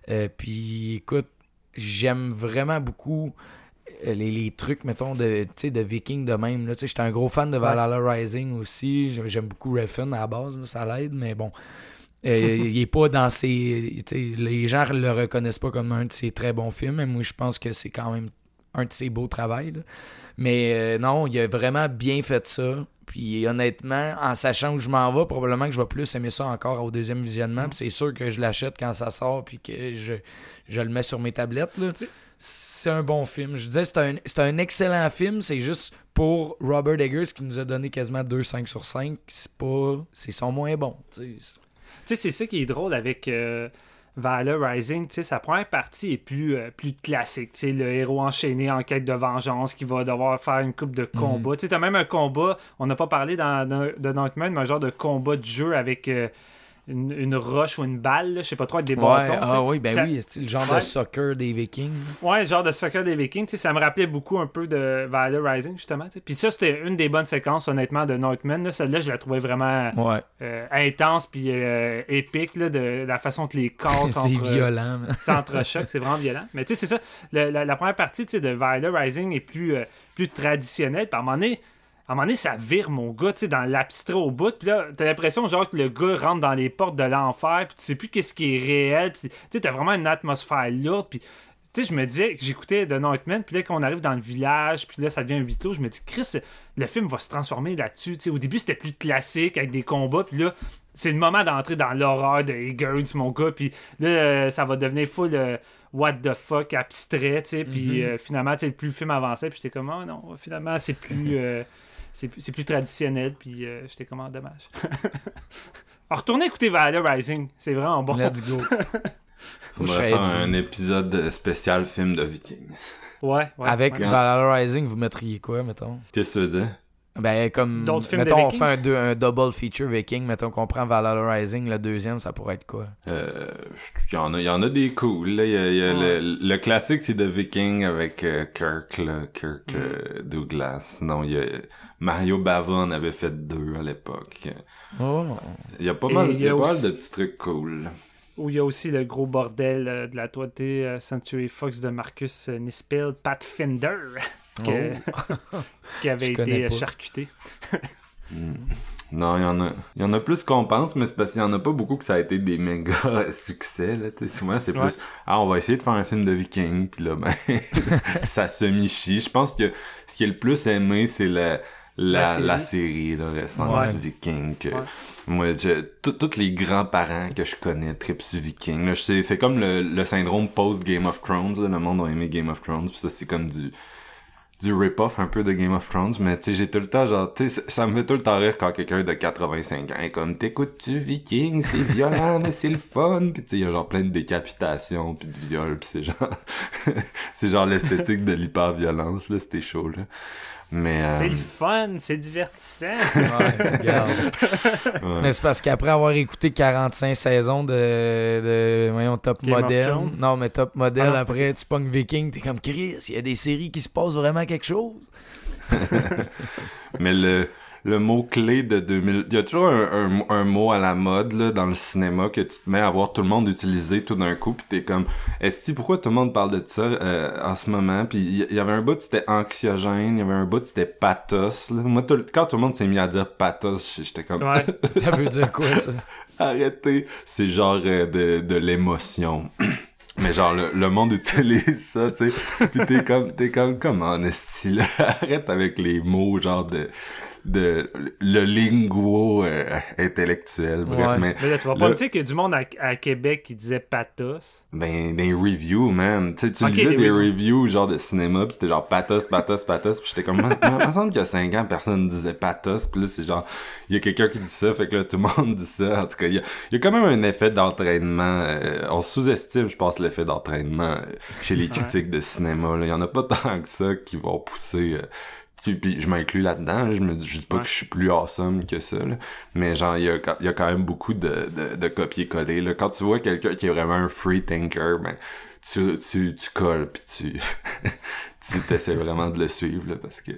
Euh, puis écoute, j'aime vraiment beaucoup les, les trucs, mettons, de, de Viking de même. J'étais un gros fan de Valhalla Rising aussi. J'ai- J'aime beaucoup Refn à la base, là, ça l'aide, mais bon. Euh, il est pas dans ses. Les gens le reconnaissent pas comme un de ses très bons films, mais moi je pense que c'est quand même un de ses beaux travails. là. Mais euh, non, il a vraiment bien fait ça. Puis honnêtement, en sachant où je m'en vais, probablement que je vais plus aimer ça encore au deuxième visionnement. Puis c'est sûr que je l'achète quand ça sort, puis que je, je le mets sur mes tablettes. là. C'est un bon film. Je disais, c'est un, c'est un excellent film. C'est juste pour Robert Eggers qui nous a donné quasiment 2 5 sur 5. C'est pas. C'est son moins bon. tu sais. Tu c'est ça qui est drôle avec euh, Valor Rising. Tu sa première partie est plus, euh, plus classique. Tu le héros enchaîné en quête de vengeance qui va devoir faire une coupe de combat. Tu sais, t'as même un combat, on n'a pas parlé dans, dans- de mais un genre de combat de jeu avec euh, une, une roche ou une balle, je sais pas trop, avec des Ouais, bâtons. ah oui, ben Ça- oui, c'est le genre Ouais. de soccer des Vikings. Ouais, genre de soccer des Vikings, tu sais, ça me rappelait beaucoup un peu de Valor Rising, justement. Puis ça, c'était une des bonnes séquences, honnêtement, de Northman. là. Celle-là, je la trouvais vraiment Ouais. euh, intense puis euh, épique, là, de la façon que les corps c'est s'entrechoquent. c'est vraiment violent. Mais tu sais, c'est ça. Le- la, la première partie de Valor Rising est plus, euh, plus traditionnelle. Puis à un moment donné, à un moment donné, ça vire, mon gars, tu sais, dans l'abstrait au bout. Puis là, t'as l'impression, genre, que le gars rentre dans les portes de l'enfer. Puis tu sais plus qu'est-ce qui est réel. Puis tu sais, t'as vraiment une atmosphère lourde. Puis tu sais, je me disais que j'écoutais The Northman, puis là, qu'on arrive dans le village, puis là, ça devient un huis je me dis, Chris, le film va se transformer là-dessus. Tu sais, au début, c'était plus classique, avec des combats, puis là, c'est le moment d'entrer dans l'horreur de Eggers, mon gars, puis là, euh, ça va devenir full euh, what the fuck, abstrait, tu sais, puis euh, finalement, tu sais, plus le film avançait, puis j'étais comme, oh non, finalement, c'est plus... euh, c'est plus, c'est plus traditionnel, puis euh, j'étais comme, Ah, dommage. Alors, retournez écouter Valor Rising, c'est vraiment bon. Let's go. On va serais faire un épisode spécial film de Viking. Ouais, ouais. Avec ouais. Valhalla Rising, vous mettriez quoi, mettons? Qu'est-ce que tu veux dire? Ben, comme. D'autres films de mettons, on Vikings? fait un, deux- un double feature Viking. Mettons qu'on prend Valhalla Rising, le deuxième, ça pourrait être quoi? Euh, Il y, en a- y en a des cool. Là. Y a, il y a Ouais. le, le classique, c'est de Viking avec euh, Kirk, là, Kirk Mm. euh, Douglas. Non, il y a Mario Bava en avait fait deux à l'époque. Oh. Il y a pas Et mal, il y a pas mal de petits trucs cool. Où il y a aussi le gros bordel euh, de la 3D euh, Century Fox de Marcus euh, Nispel, Pat Fender, que- qui avait Oh. Je connais été charcuté. Non, il y en a, il y en a plus qu'on pense, mais c'est parce qu'il y en a pas beaucoup que ça a été des méga succès, là. Souvent, c'est plus, Ouais. ah, on va essayer de faire un film de viking, puis là, ben, ça semi-chie. Je pense que ce qui est le plus aimé, c'est la, la, La série. la série, là, récente Ouais. du viking, que, Ouais. moi, tous les grands-parents que je connais tripent sur viking, c'est comme le, le syndrome post-Game of Thrones, là. Le monde a aimé Game of Thrones, puis ça, c'est comme du, du rip-off un peu de Game of Thrones, mais tu sais, j'ai tout le temps, genre, tu sais, ça- me fait tout le temps rire quand quelqu'un de 85 ans est comme, t'écoutes-tu Viking, c'est violent, mais c'est le fun, pis tu sais, il y a genre plein de décapitations, pis de viols, pis c'est genre, c'est genre l'esthétique de l'hyper-violence, là, c'était chaud, là. Mais, euh, C'est le fun, c'est divertissant. Ouais. Mais c'est parce qu'après avoir écouté 45 saisons de, de voyons, Top Model, non mais Top Model, Ah après tu pognes Viking, t'es comme Chris, il y a des séries qui se passent vraiment quelque chose. Mais le, le mot-clé de 2000... Il y a toujours un, un, un mot à la mode là, dans le cinéma que tu te mets à voir tout le monde utiliser tout d'un coup, puis t'es comme... Est-ce pourquoi tout le monde parle de ça euh, en ce moment? Puis il y, avait un bout, c'était anxiogène, il y avait un bout, c'était pathos. Là. Moi, tout- quand tout le monde s'est mis à dire pathos, j'étais comme... Ouais. Ça veut dire quoi ça? Arrêtez, c'est genre euh, de, de l'émotion. Mais genre, le, le monde utilise ça, tu sais. Puis t'es comme, t'es comme, comment, esti, là? Arrête avec les mots, genre de, de, le linguo euh, intellectuel, bref. Ouais. Mais, Mais là, tu vas pas Le- me dire qu'il y a du monde à, à Québec qui disait pathos. ben, des reviews, man. Tu sais, tu Ok, lisais des des reviews. reviews, genre de cinéma, pis c'était genre pathos, pathos, pathos, pis j'étais comme, il me semble qu'il y a 5 ans, personne disait pathos, pis là, c'est genre, il y a quelqu'un qui dit ça, fait que là, tout le monde dit ça. En tout cas, il y a, y a quand même un effet d'entraînement. euh, on sous-estime, je pense, l'effet d'entraînement euh, chez les critiques de cinéma. Il y en a pas tant que ça qui vont pousser... euh, puis je m'inclus là-dedans. là. Je me dis, je dis pas Ouais. que je suis plus awesome que ça, là. mais genre, il y a, y a quand même beaucoup de, de, de copier-coller. là. Quand tu vois quelqu'un qui est vraiment un free thinker, ben, tu, tu, tu colles, puis tu, tu essaies vraiment de le suivre, là, parce que...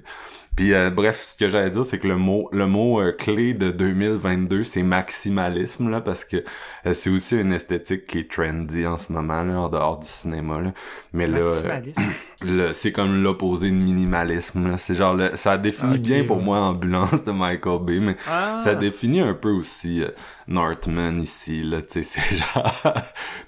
Puis euh, bref, ce que j'allais dire, c'est que le mot le mot euh, clé de 2022, c'est maximalisme, là, parce que euh, c'est aussi une esthétique qui est trendy en ce moment, là, en dehors du cinéma, là. Mais là, euh, c'est comme l'opposé de minimalisme, là. C'est genre, le, ça définit bien pour ouais. moi Ambulance de Michael Bay, mais Ah. ça définit un peu aussi euh, Northman ici, là, tu sais, c'est genre,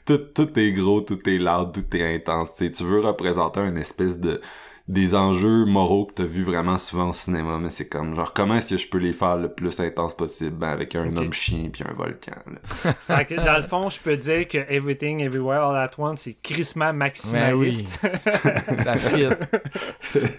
tout, tout est gros, tout est loud, tout est intense, tu veux représenter une espèce de, des enjeux moraux que t'as vu vraiment souvent au cinéma, mais c'est comme, genre, comment est-ce que je peux les faire le plus intense possible, ben, avec un homme chien puis un volcan, là? Fait que dans le fond, je peux dire que Everything Everywhere All At Once, c'est crissement maximaliste. Ça fit.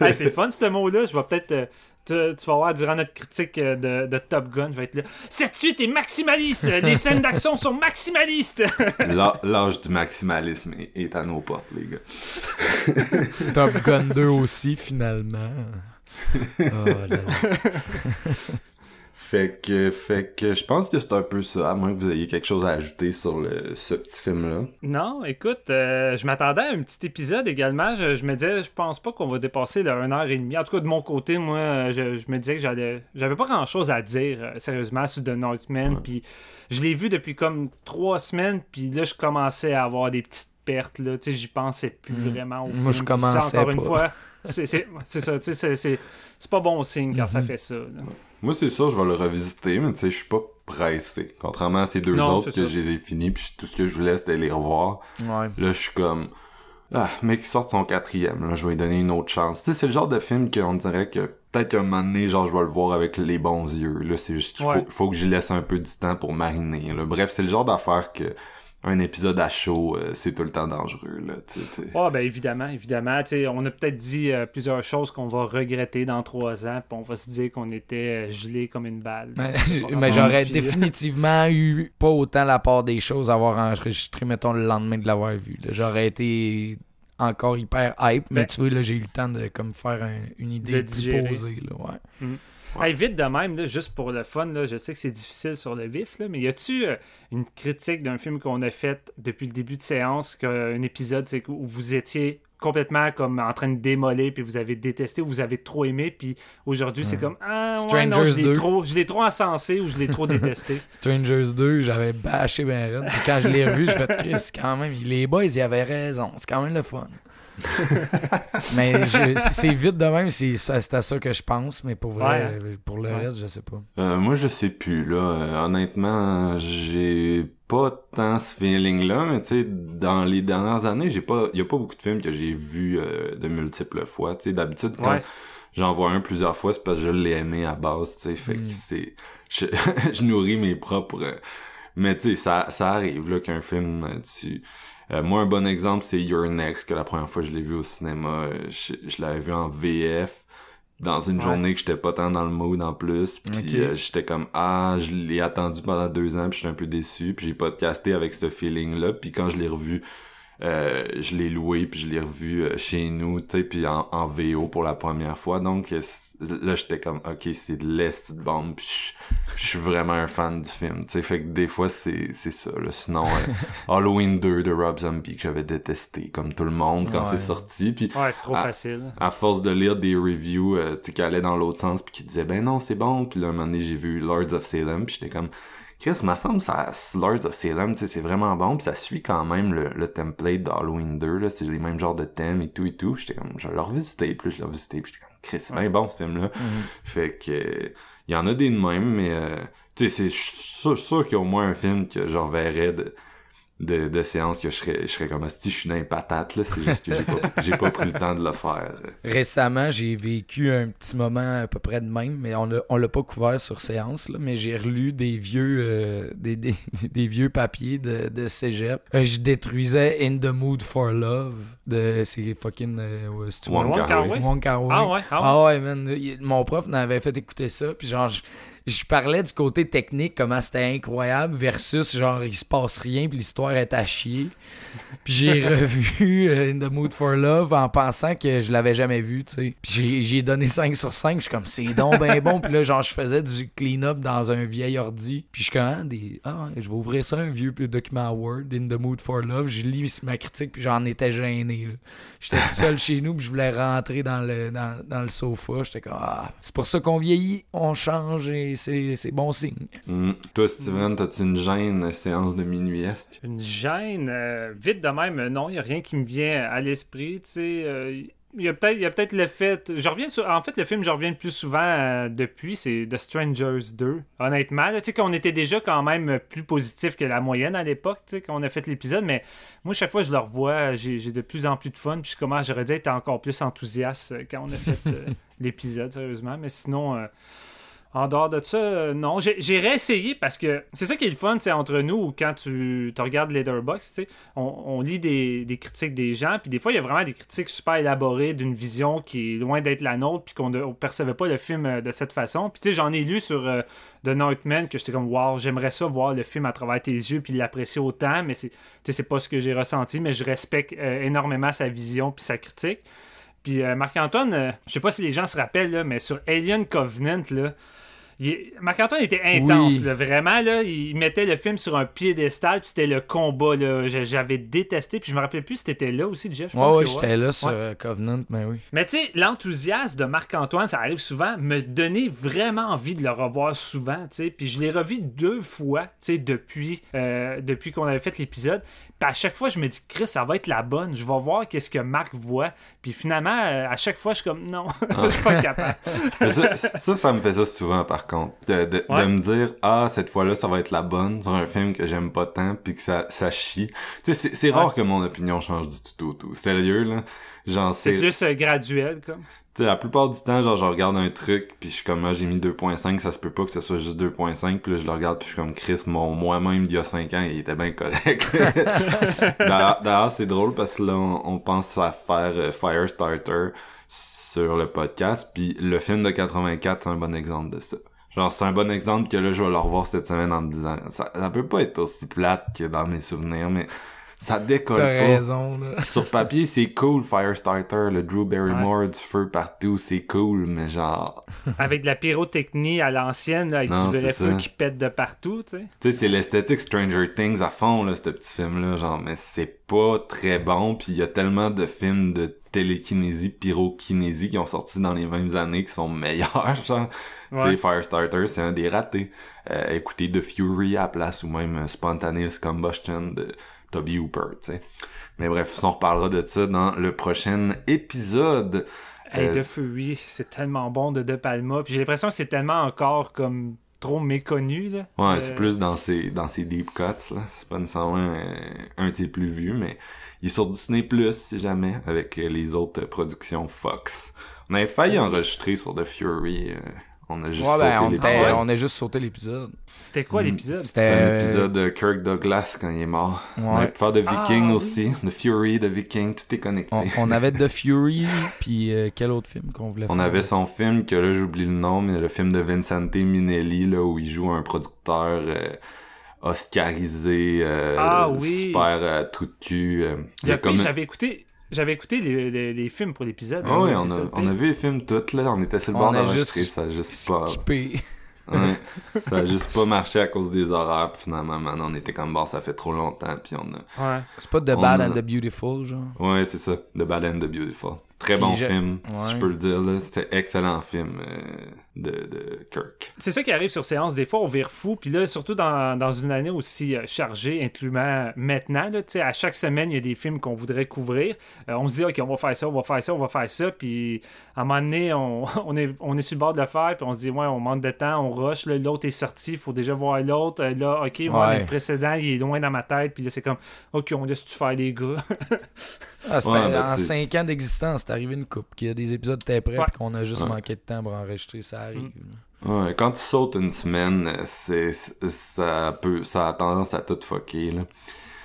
Hey, c'est le fun ce mot-là. Je vais peut-être. euh, tu, tu vas voir durant notre critique euh, de, de Top Gun, je vais être là. Cette suite est maximaliste. Les scènes d'action sont maximalistes. L'â- L'âge du maximalisme est, est à nos portes, les gars. Top Gun 2 aussi, finalement. Oh là là. Fait que, fait que, je pense que c'est un peu ça, à moins que vous ayez quelque chose à ajouter sur le, ce petit film-là. non, écoute, euh, je m'attendais à un petit épisode également. Je, je me disais, je pense pas qu'on va dépasser le 1h30. En tout cas, de mon côté, moi, je, je me disais que j'allais. J'avais pas grand chose à dire, euh, sérieusement, sur The Northman. Puis je l'ai vu depuis comme trois semaines. Puis là, je commençais à avoir des petites pertes. Là. Tu sais, j'y pensais plus Mm. vraiment au Moi, je film. Puis ça, commençais encore une fois. C'est c'est- c'est ça, tu sais, c'est- c'est c'est pas bon signe quand Mm-hmm. ça fait ça. là. Moi, c'est ça, je vais le revisiter, mais tu sais, je suis pas pressé. Contrairement à ces deux Non, autres que j'ai fini, puis tout ce que je voulais, c'était les revoir. Ouais. Là, je suis comme... Ah, mec, il sort son quatrième, là, je vais lui donner une autre chance. Tu sais, c'est le genre de film qu'on dirait que peut-être qu'un moment donné, genre, je vais le voir avec les bons yeux. Là, c'est juste Ouais. faut, faut que j'y laisse un peu du temps pour mariner. Là. Bref, c'est le genre d'affaire que un épisode à chaud, euh, c'est tout le temps dangereux, là. tu sais, tu sais. Ah, ben évidemment, évidemment. Tu sais, on a peut-être dit euh, plusieurs choses qu'on va regretter dans trois ans, puis on va se dire qu'on était euh, gelé comme une balle. Mais, j'aurais définitivement eu pas autant la part des choses à avoir enregistré, mettons, le lendemain de l'avoir vu. là. J'aurais été encore hyper hype, mais Ben- tu vois, là, j'ai eu le temps de comme faire un- une idée De plus posée. Là, ouais. Hey, vite de même, là, juste pour le fun, là, je sais que c'est difficile sur le vif, là, mais y a-tu euh, une critique d'un film qu'on a fait depuis le début de séance, qu'un épisode c'est où vous étiez complètement comme en train de démolir, puis vous avez détesté, ou vous avez trop aimé, puis aujourd'hui c'est comme ah ouais, non, je l'ai 2. trop, je l'ai trop encensé ou je l'ai trop détesté. Strangers 2, j'avais bâché ben quand je l'ai revu, je fais Chris, quand même, les boys, ils avaient raison. C'est quand même le fun. mais je- c'est vite de même, c'est à ça que je pense, mais pour vrai, Ouais. euh, pour le Ouais. reste, je sais pas. Euh, moi, je sais plus, là. Euh, honnêtement, j'ai pas tant ce feeling-là, mais tu sais, dans les dernières années, j'ai pas, y a pas beaucoup de films que j'ai vus euh, de multiples fois. Tu sais, d'habitude, quand Ouais. j'en vois un plusieurs fois, c'est parce que je l'ai aimé à base, tu sais, fait que Mm. c'est... Je, je nourris mes propres... Mais tu sais, ça, ça arrive, là, qu'un film, tu... Euh, moi, un bon exemple, c'est Your Next, que la première fois que je l'ai vu au cinéma, euh, je, je l'avais vu en VF, dans une Ouais. journée que j'étais pas tant dans le mood en plus, puis euh, j'étais comme, ah, je l'ai attendu pendant deux ans, puis j'étais un peu déçu, puis j'ai podcasté avec ce feeling-là, puis quand je l'ai revu, euh, je l'ai loué, puis je l'ai revu euh, chez nous, tu sais, puis en, en VO pour la première fois, donc euh, là, j'étais comme, ok, c'est de l'est de bombe, puis je- suis vraiment un fan du film, tu sais, fait que des fois, c'est c'est ça, là, sinon, euh, Halloween 2 de Rob Zombie, que j'avais détesté, comme tout le monde, quand Ouais. c'est sorti, puis Ouais, c'est trop Ah. facile. à force de lire des reviews euh, tu sais, qui allaient dans l'autre sens puis qui disaient ben non c'est bon puis là un moment donné j'ai vu Lords of Salem puis j'étais comme Chris me semble ça Lords of Salem tu sais c'est vraiment bon puis ça suit quand même le, le template d'Halloween 2 là c'est les mêmes genres de thèmes et tout et tout j'étais comme je vais le revisiter puis je l'ai revisité puis j'étais comme c'est bien bon ce film là fait que il y en a des de même mais euh, tu sais c'est je suis sûr, sûr qu'il y a au moins un film que je reverrais de de, de séances que je serais, je serais comme si je suis dans les patates là c'est juste que j'ai pas, j'ai pas pris le temps de le faire Récemment, j'ai vécu un petit moment à peu près de même, mais on l'a, on l'a pas couvert sur séance, là, mais j'ai relu des vieux, euh, des, des, des vieux papiers de, de cégep. Euh, je détruisais In the Mood for Love de c'est fucking euh, Wong Wong Kar-wai? Wong Kar-wai? Ah ouais, ah ouais. Ah ouais, man. Il- Mon prof m'avait fait écouter ça, puis genre, je- je parlais du côté technique, comment c'était incroyable, versus genre il se passe rien, puis l'histoire est à chier. Puis j'ai revu euh, In the Mood for Love en pensant que je l'avais jamais vu, tu sais. Puis j'ai- donné 5 sur 5, je suis comme c'est donc ben bon. Puis là, genre, je faisais du clean-up dans un vieil ordi. Puis je suis comme, ah, des... ah je vais ouvrir ça, un vieux document Word, In the Mood for Love. Je lis ma critique, puis j'en étais gêné. J'étais tout seul chez nous, puis je voulais rentrer dans le, dans, dans le sofa. J'étais comme, ah, c'est pour ça qu'on vieillit, on change et c'est bon signe. Hmm. Toi, Steven, t'as-tu une gêne séance de minuit-est? Une gêne, euh, vite de même, non, il n'y a rien qui me vient à l'esprit, tu sais. euh, il y a peut-être il y a peut-être le fait je reviens sur en fait le film je reviens le plus souvent euh, depuis c'est The Strangers 2 honnêtement tu sais qu'on était déjà quand même plus positif que la moyenne à l'époque tu sais quand on a fait l'épisode mais moi chaque fois que je le revois j'ai de plus en plus de fun puis je commence j'aurais dû être encore plus enthousiaste quand on a fait euh, l'épisode sérieusement mais sinon euh, en dehors de ça, euh, non. J'ai réessayé parce que c'est ça qui est le fun, sais, entre nous, quand tu, tu regardes sais, on, on lit des, critiques des gens, puis des fois, il y a vraiment des critiques super élaborées d'une vision qui est loin d'être la nôtre, puis qu'on ne percevait pas le film euh, de cette façon. Puis, tu sais, j'en ai lu sur euh, The Northman que j'étais comme, wow, j'aimerais ça voir le film à travers tes yeux, puis l'apprécier autant, mais c'est c'est pas ce que j'ai ressenti, mais je respecte énormément sa vision, puis sa critique. Puis Marc-Antoine, je sais pas si les gens se rappellent, là, mais sur Alien Covenant, là, il- Marc-Antoine était intense, Oui. là, vraiment. Là, il mettait le film sur un piédestal, puis c'était le combat. Là, j'avais détesté, puis je me rappelais plus si t'étais là aussi, Jeff. Je pense ouais, que j'étais là sur euh, Covenant, mais oui. Mais tu sais, l'enthousiasme de Marc-Antoine, ça arrive souvent, me donnait vraiment envie de le revoir souvent, tu sais. Puis je l'ai revu deux fois, tu sais, depuis, euh, depuis qu'on avait fait l'épisode. Puis à chaque fois, je me dis, Chris, ça va être la bonne. Je vais voir qu'est-ce que Marc voit. Puis finalement, euh, à chaque fois, je suis comme, non, je suis pas capable. Mais ça, ça, ça me fait ça souvent, par contre. De, de, Ouais. de me dire, ah, cette fois-là, ça va être la bonne sur un film que j'aime pas tant, puis que ça, ça chie. Tu sais, c'est- rare que mon opinion change du tout au tout. Sérieux, là. C'est... plus euh, graduel, comme. Tu sais, la plupart du temps, genre, je regarde un truc, puis je suis comme, ah, j'ai mis 2.5, ça se peut pas que ce soit juste 2.5, puis là, je le regarde, puis je suis comme, Chris, mon moi-même d'il y a 5 ans, il était bien correct. D'ailleurs, d'ailleurs, c'est drôle, parce que là, on, on pense à faire euh, Firestarter sur le podcast, puis le film de 84, c'est un bon exemple de ça. Genre, c'est un bon exemple que là, je vais le revoir cette semaine en me disant, ça, ça peut pas être aussi plate que dans mes souvenirs, mais ça décolle T'as pas. raison, là. Sur papier, c'est cool, Firestarter, le Drew Barrymore, du feu partout, c'est cool, mais genre, Avec de la pyrotechnie à l'ancienne, là, avec Non, du vrai feu ça. qui pète de partout, tu sais. tu sais, c'est l'esthétique Stranger Things à fond, là, ce petit film-là, genre, mais c'est pas très bon, puis il y a tellement de films de télékinésie, pyrokinésie qui ont sorti dans les mêmes années qui sont meilleurs, genre. Tu Ouais. sais, Firestarter, c'est un des ratés. Euh, écoutez The Fury à la place, ou même euh, Spontaneous Combustion de Toby Hooper, tu sais. Mais bref, on reparlera de ça dans le prochain épisode. Hey, Euh, The Fury, c'est tellement bon de De Palma. Puis j'ai l'impression que c'est tellement encore comme trop méconnu, là. Ouais, Euh, c'est plus dans ses, dans ses deep cuts, là. C'est pas nécessairement euh, un de ses plus vus, mais il est sur Disney Plus, si jamais, avec euh, les autres euh, productions Fox. On avait failli enregistrer sur The Fury. euh, on a juste Ouais, ben, on, sauté l'épisode. on a juste sauté l'épisode. C'était quoi Mm. l'épisode? C'était. Un euh, épisode de Kirk Douglas quand il est mort. On avait pu faire de Ah, Viking oui. aussi. The Fury, The Viking, tout est connecté. On, on avait The Fury, puis euh, quel autre film qu'on voulait On faire? avait son film, que là j'oublie le nom, mais le film de Vincente Minelli, là, où il joue un producteur euh, oscarisé, euh, Ah oui. super euh, trou de cul. euh. Il y a comme- pire, J'avais écouté, j'avais écté les, les- les films pour l'épisode. Ah oui, on a, on vu les films tous, là, on était sur le On bord d'enregistrer, ça a juste pas... Ouais. ça a juste pas marché à cause des horaires, puis finalement, man, on était comme, bon, ça fait trop longtemps, puis on a... Ouais. C'est pas The Bad a- and the Beautiful, genre. Ouais, c'est ça, The Bad and the Beautiful. Très Puis bon je- film, si Ouais. je peux le dire, là, c'était excellent film euh, de, de Kirk. C'est ça qui arrive sur séance. Des fois, on vire fou. Puis là, surtout dans, dans une année aussi euh, chargée, incluant maintenant, là, tu sais, à chaque semaine, il y a des films qu'on voudrait couvrir. Euh, on se dit, OK, on va faire ça, on va faire ça, on va faire ça. Puis à un moment donné, on, on, est, on est sur le bord de le faire. Puis on se dit, ouais, on manque de temps, on rush. L'autre est sorti, il faut déjà voir l'autre. Euh, Là, OK, ouais, le précédent, il est loin dans ma tête. Puis là, c'est comme, OK, on laisse-tu faire les gars. Ah, Ouais, ben, en 5 ans d'existence, c'est arrivé une coupe, qu'il y a des épisodes étaient prêts, Ouais. puis qu'on a juste Ouais. manqué de temps pour enregistrer, ça arrive. Ouais, quand tu sautes une semaine, c'est ça peut ça a tendance à tout fucker là.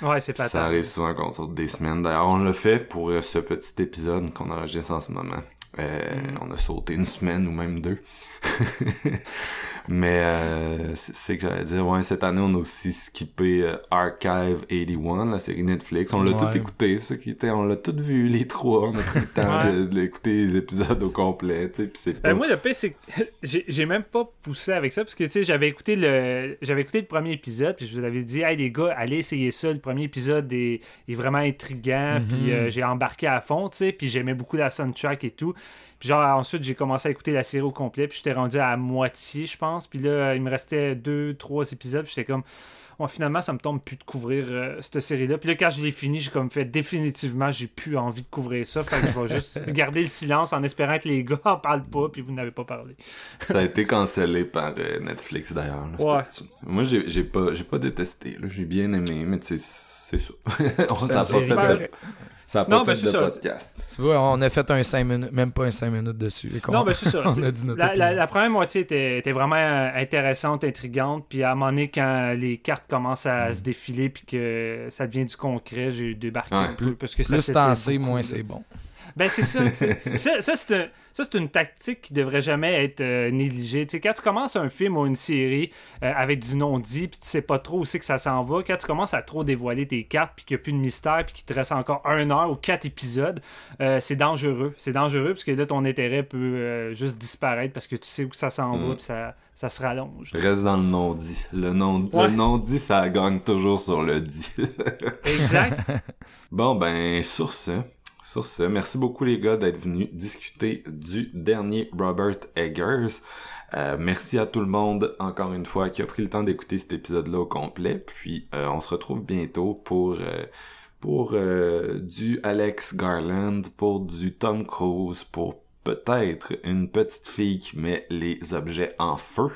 ouais, c'est fatal. Ça arrive souvent qu'on saute des semaines. D'ailleurs, on l'a fait pour euh, ce petit épisode qu'on enregistre en ce moment. Euh, On a sauté une semaine ou même deux. Mais euh, c'est que j'allais dire, ouais, cette année, on a aussi skippé euh, Archive 81, la série Netflix. On l'a Ouais. tout écouté, ça qui était, on l'a tout vu, les trois. On a pris le temps Ouais. de- les épisodes au complet, tu sais, pis c'est pas... Ben, moi, le pire, c'est que j'ai même pas poussé avec ça, parce que, tu sais, j'avais écouté le j'avais écouté le premier épisode, puis je vous avais dit, hey, les gars, allez essayer ça. Le premier épisode est, est vraiment intriguant, puis euh, j'ai embarqué à fond, tu sais, puis j'aimais beaucoup la soundtrack et tout. Puis genre, ensuite, j'ai commencé à écouter la série au complet, puis j'étais rendu à moitié, je pense. Puis là, il me restait deux, trois épisodes, puis j'étais comme... Ouais, finalement, ça me tombe plus de couvrir euh, cette série-là. Puis là, quand je l'ai fini, j'ai comme fait définitivement, j'ai plus envie de couvrir ça. Fait que je vais juste garder le silence en espérant que les gars en parlent pas, puis vous n'avez pas parlé. Ça a été cancellé par euh, Netflix d'ailleurs. Ouais. Moi j'ai pas j'ai pas détesté, là. j'ai bien aimé, mais tu sais c'est ça. on une pas fait. Ça a pas Non, ben, fait c'est de ça. podcast. Tu vois, on a fait un 5 minutes, même pas un 5 minutes dessus. Non, ben c'est ça. on t'sais, a dit notre la, la- opinion. la première moitié était, était vraiment intéressante, intrigante. Puis à un moment donné, quand les cartes commencent à se défiler puis que ça devient du concret, j'ai débarqué Ouais. un peu. Parce que ça Plus moins c'est bon. Ben c'est ça, tu sais. ça, ça, c'est un- ça, c'est une tactique qui devrait jamais être euh, négligée. Tu sais, quand tu commences un film ou une série euh, avec du non-dit, puis tu sais pas trop où c'est que ça s'en va, quand tu commences à trop dévoiler tes cartes, puis qu'il n'y a plus de mystère, puis qu'il te reste encore un heure ou quatre épisodes, euh, c'est dangereux. C'est dangereux parce que là, ton intérêt peut euh, juste disparaître parce que tu sais où ça s'en va, Mm. puis ça, ça se rallonge. Reste dans le non-dit. Le non- Ouais. le non-dit, ça gagne toujours sur le dit. Exact. bon, ben, sur ce, merci beaucoup les gars d'être venus discuter du dernier Robert Eggers. Euh, merci à tout le monde, encore une fois, qui a pris le temps d'écouter cet épisode-là au complet. Puis, euh, on se retrouve bientôt pour, euh, pour du Alex Garland, pour du Tom Cruise, pour peut-être une petite fille qui met les objets en feu.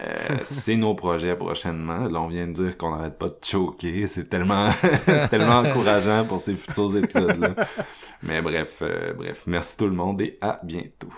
Euh, c'est nos projets prochainement. Là, on vient de dire qu'on n'arrête pas de choquer. C'est tellement, c'est tellement encourageant pour ces futurs épisodes-là. Mais bref, euh, bref, merci tout le monde et à bientôt.